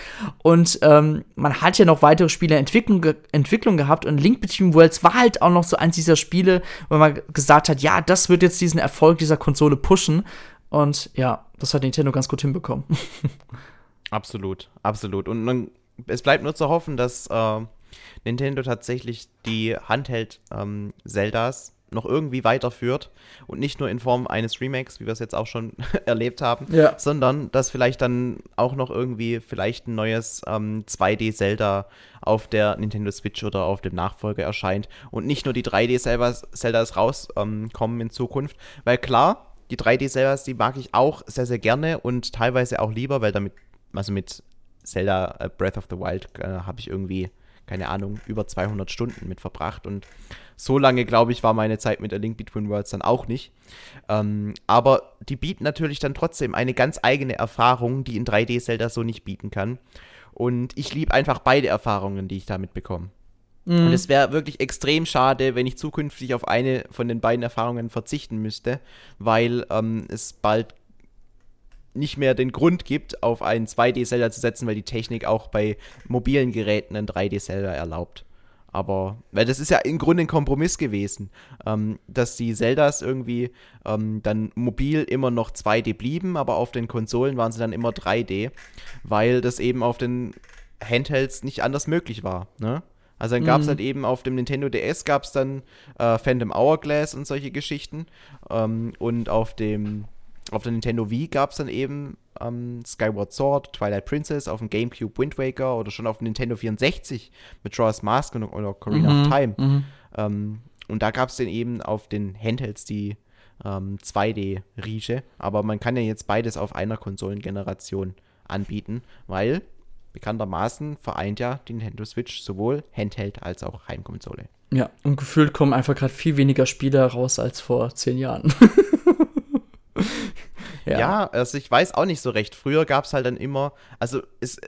Und ähm, man hat ja noch weitere Spiele Entwicklung, ge Entwicklung gehabt und Link Between Worlds war halt auch noch so eins dieser Spiele, wo man gesagt hat, ja, das wird jetzt diesen Erfolg dieser Konsole pushen. Und ja, das hat Nintendo ganz gut hinbekommen. Absolut, absolut. Und man, es bleibt nur zu hoffen, dass äh, Nintendo tatsächlich die Handheld-Zeldas ähm, noch irgendwie weiterführt und nicht nur in Form eines Remakes, wie wir es jetzt auch schon erlebt haben, ja. sondern dass vielleicht dann auch noch irgendwie vielleicht ein neues ähm, 2D-Zelda auf der Nintendo Switch oder auf dem Nachfolger erscheint und nicht nur die 3D-Zeldas rauskommen ähm, in Zukunft, weil klar, die 3D-Zeldas, die mag ich auch sehr, sehr gerne und teilweise auch lieber, weil damit also mit Zelda äh, Breath of the Wild äh, habe ich irgendwie, keine Ahnung, über 200 Stunden mit verbracht und so lange, glaube ich, war meine Zeit mit A Link Between Worlds dann auch nicht. Ähm, aber die bieten natürlich dann trotzdem eine ganz eigene Erfahrung, die in 3D-Zelda so nicht bieten kann. Und ich liebe einfach beide Erfahrungen, die ich damit bekomme. Mhm. Und es wäre wirklich extrem schade, wenn ich zukünftig auf eine von den beiden Erfahrungen verzichten müsste, weil ähm, es bald nicht mehr den Grund gibt, auf einen 2D-Zelda zu setzen, weil die Technik auch bei mobilen Geräten einen 3D-Zelda erlaubt. Aber, weil das ist ja im Grunde ein Kompromiss gewesen, ähm, dass die Zeldas irgendwie ähm, dann mobil immer noch 2D blieben, aber auf den Konsolen waren sie dann immer 3D, weil das eben auf den Handhelds nicht anders möglich war. Ne? Also dann gab es mhm. halt eben auf dem Nintendo DS gab es dann äh, Phantom Hourglass und solche Geschichten. Ähm, und auf dem auf der Nintendo Wii gab es dann eben ähm, Skyward Sword, Twilight Princess, auf dem GameCube Wind Waker oder schon auf dem Nintendo 64 mit Majora's Mask und, oder Ocarina mhm, of Time. Mhm. Ähm, und da gab es dann eben auf den Handhelds die ähm, 2D-Rieche. Aber man kann ja jetzt beides auf einer Konsolengeneration anbieten, weil bekanntermaßen vereint ja die Nintendo Switch sowohl Handheld als auch Heimkonsole. Ja, und gefühlt kommen einfach gerade viel weniger Spiele raus als vor zehn Jahren. Ja. ja, also ich weiß auch nicht so recht. Früher gab es halt dann immer, also es,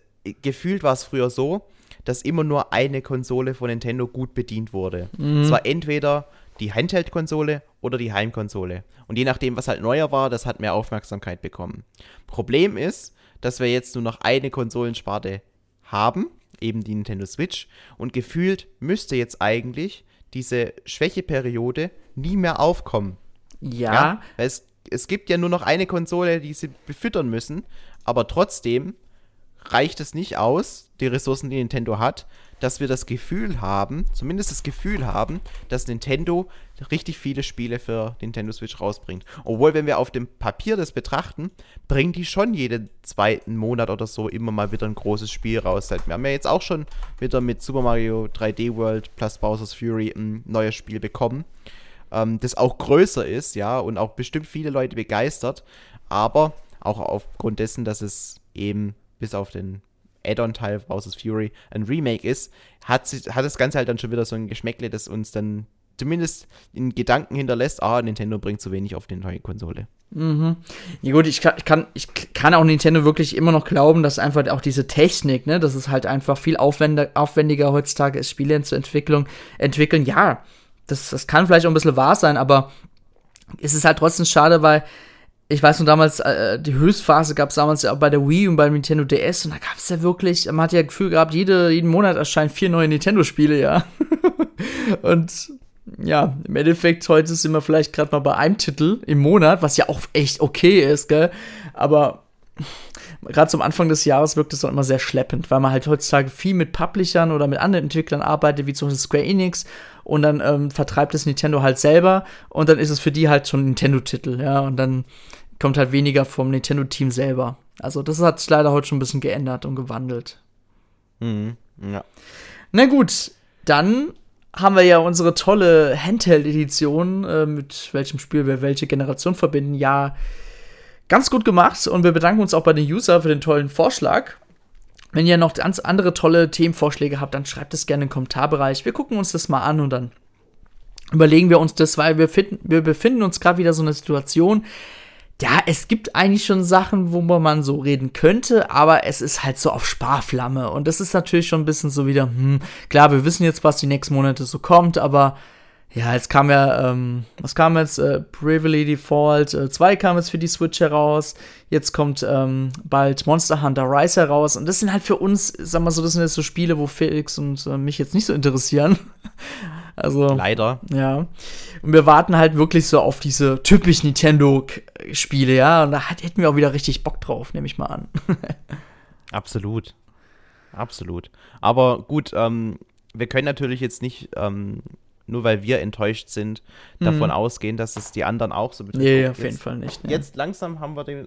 gefühlt war es früher so, dass immer nur eine Konsole von Nintendo gut bedient wurde. Mhm. Es war entweder die Handheld-Konsole oder die Heimkonsole. Und je nachdem, was halt neuer war, das hat mehr Aufmerksamkeit bekommen. Problem ist, dass wir jetzt nur noch eine Konsolensparte haben, eben die Nintendo Switch. Und gefühlt müsste jetzt eigentlich diese Schwächeperiode nie mehr aufkommen. Ja. ja es es gibt ja nur noch eine Konsole, die sie befüttern müssen, aber trotzdem reicht es nicht aus, die Ressourcen, die Nintendo hat, dass wir das Gefühl haben, zumindest das Gefühl haben, dass Nintendo richtig viele Spiele für Nintendo Switch rausbringt. Obwohl, wenn wir auf dem Papier das betrachten, bringen die schon jeden zweiten Monat oder so immer mal wieder ein großes Spiel raus. Wir haben ja jetzt auch schon wieder mit Super Mario 3D World plus Bowser's Fury ein neues Spiel bekommen ähm, das auch größer ist, ja, und auch bestimmt viele Leute begeistert, aber auch aufgrund dessen, dass es eben bis auf den Add-on-Teil Bowser's Fury ein Remake ist, hat, hat das Ganze halt dann schon wieder so ein Geschmäckle, das uns dann zumindest in Gedanken hinterlässt, ah, Nintendo bringt zu wenig auf die neue Konsole. Mhm. Ja gut, ich kann, ich, kann, ich kann auch Nintendo wirklich immer noch glauben, dass einfach auch diese Technik, ne, dass es halt einfach viel aufwendiger, aufwendiger heutzutage ist, Spiele zur Entwicklung entwickeln. Ja, das, das kann vielleicht auch ein bisschen wahr sein, aber es ist halt trotzdem schade, weil ich weiß noch damals, äh, die Höchstphase gab es damals ja auch bei der Wii und beim Nintendo DS und da gab es ja wirklich, man hat ja Gefühl gehabt, jede, jeden Monat erscheinen vier neue Nintendo-Spiele, ja. und ja, im Endeffekt, heute sind wir vielleicht gerade mal bei einem Titel im Monat, was ja auch echt okay ist, gell? Aber gerade zum Anfang des Jahres wirkt es dann immer sehr schleppend, weil man halt heutzutage viel mit Publishern oder mit anderen Entwicklern arbeitet, wie zum Beispiel Square Enix, und dann ähm, vertreibt es Nintendo halt selber und dann ist es für die halt schon ein Nintendo-Titel, ja, und dann kommt halt weniger vom Nintendo-Team selber. Also das hat sich leider heute schon ein bisschen geändert und gewandelt. Mhm, ja. Na gut, dann haben wir ja unsere tolle Handheld-Edition, äh, mit welchem Spiel wir welche Generation verbinden, ja Ganz gut gemacht und wir bedanken uns auch bei den User für den tollen Vorschlag. Wenn ihr noch ganz andere tolle Themenvorschläge habt, dann schreibt es gerne im Kommentarbereich. Wir gucken uns das mal an und dann überlegen wir uns das, weil wir, finden, wir befinden uns gerade wieder so eine Situation. Ja, es gibt eigentlich schon Sachen, wo man so reden könnte, aber es ist halt so auf Sparflamme. Und das ist natürlich schon ein bisschen so wieder, hm, klar, wir wissen jetzt, was die nächsten Monate so kommt, aber ja, jetzt kam ja, ähm, was kam jetzt? Äh, Bravely Default äh, 2 kam jetzt für die Switch heraus. Jetzt kommt ähm, bald Monster Hunter Rise heraus. Und das sind halt für uns, sag mal so, das sind jetzt so Spiele, wo Felix und äh, mich jetzt nicht so interessieren. also. Leider. Ja. Und wir warten halt wirklich so auf diese typisch Nintendo-Spiele, ja. Und da hätten wir auch wieder richtig Bock drauf, nehme ich mal an. Absolut. Absolut. Aber gut, ähm, wir können natürlich jetzt nicht ähm, nur weil wir enttäuscht sind, mhm. davon ausgehen, dass es die anderen auch so betrifft. Nee, auf jetzt, jeden Fall nicht. Ne? Jetzt langsam haben wir die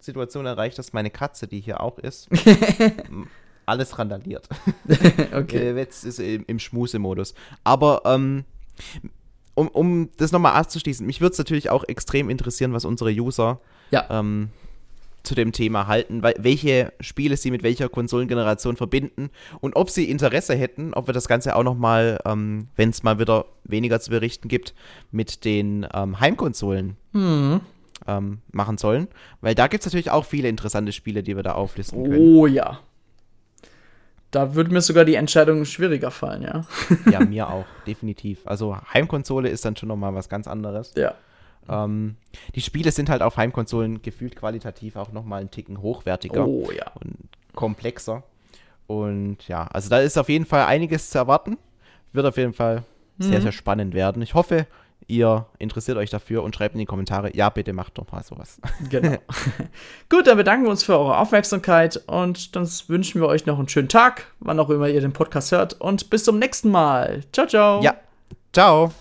Situation erreicht, dass meine Katze, die hier auch ist, alles randaliert. okay. Äh, jetzt ist im, im Schmusemodus. Aber ähm, um, um das nochmal abzuschließen, mich würde es natürlich auch extrem interessieren, was unsere User ja. ähm, zu dem Thema halten, welche Spiele sie mit welcher Konsolengeneration verbinden und ob sie Interesse hätten, ob wir das Ganze auch nochmal, ähm, wenn es mal wieder weniger zu berichten gibt, mit den ähm, Heimkonsolen Mhm. ähm, machen sollen. Weil da gibt es natürlich auch viele interessante Spiele, die wir da auflisten können. Oh ja. Da würde mir sogar die Entscheidung schwieriger fallen, ja. Ja, mir auch, definitiv. Also Heimkonsole ist dann schon nochmal was ganz anderes. Ja. Ähm, die Spiele sind halt auf Heimkonsolen gefühlt qualitativ auch nochmal einen Ticken hochwertiger Oh ja. und komplexer. Und ja, also da ist auf jeden Fall einiges zu erwarten. Wird auf jeden Fall sehr, Mhm. sehr spannend werden. Ich hoffe, ihr interessiert euch dafür und schreibt in die Kommentare, ja, bitte macht doch mal sowas. Genau. Gut, dann bedanken wir uns für eure Aufmerksamkeit und dann wünschen wir euch noch einen schönen Tag, wann auch immer ihr den Podcast hört. Und bis zum nächsten Mal. Ciao, ciao. Ja, ciao.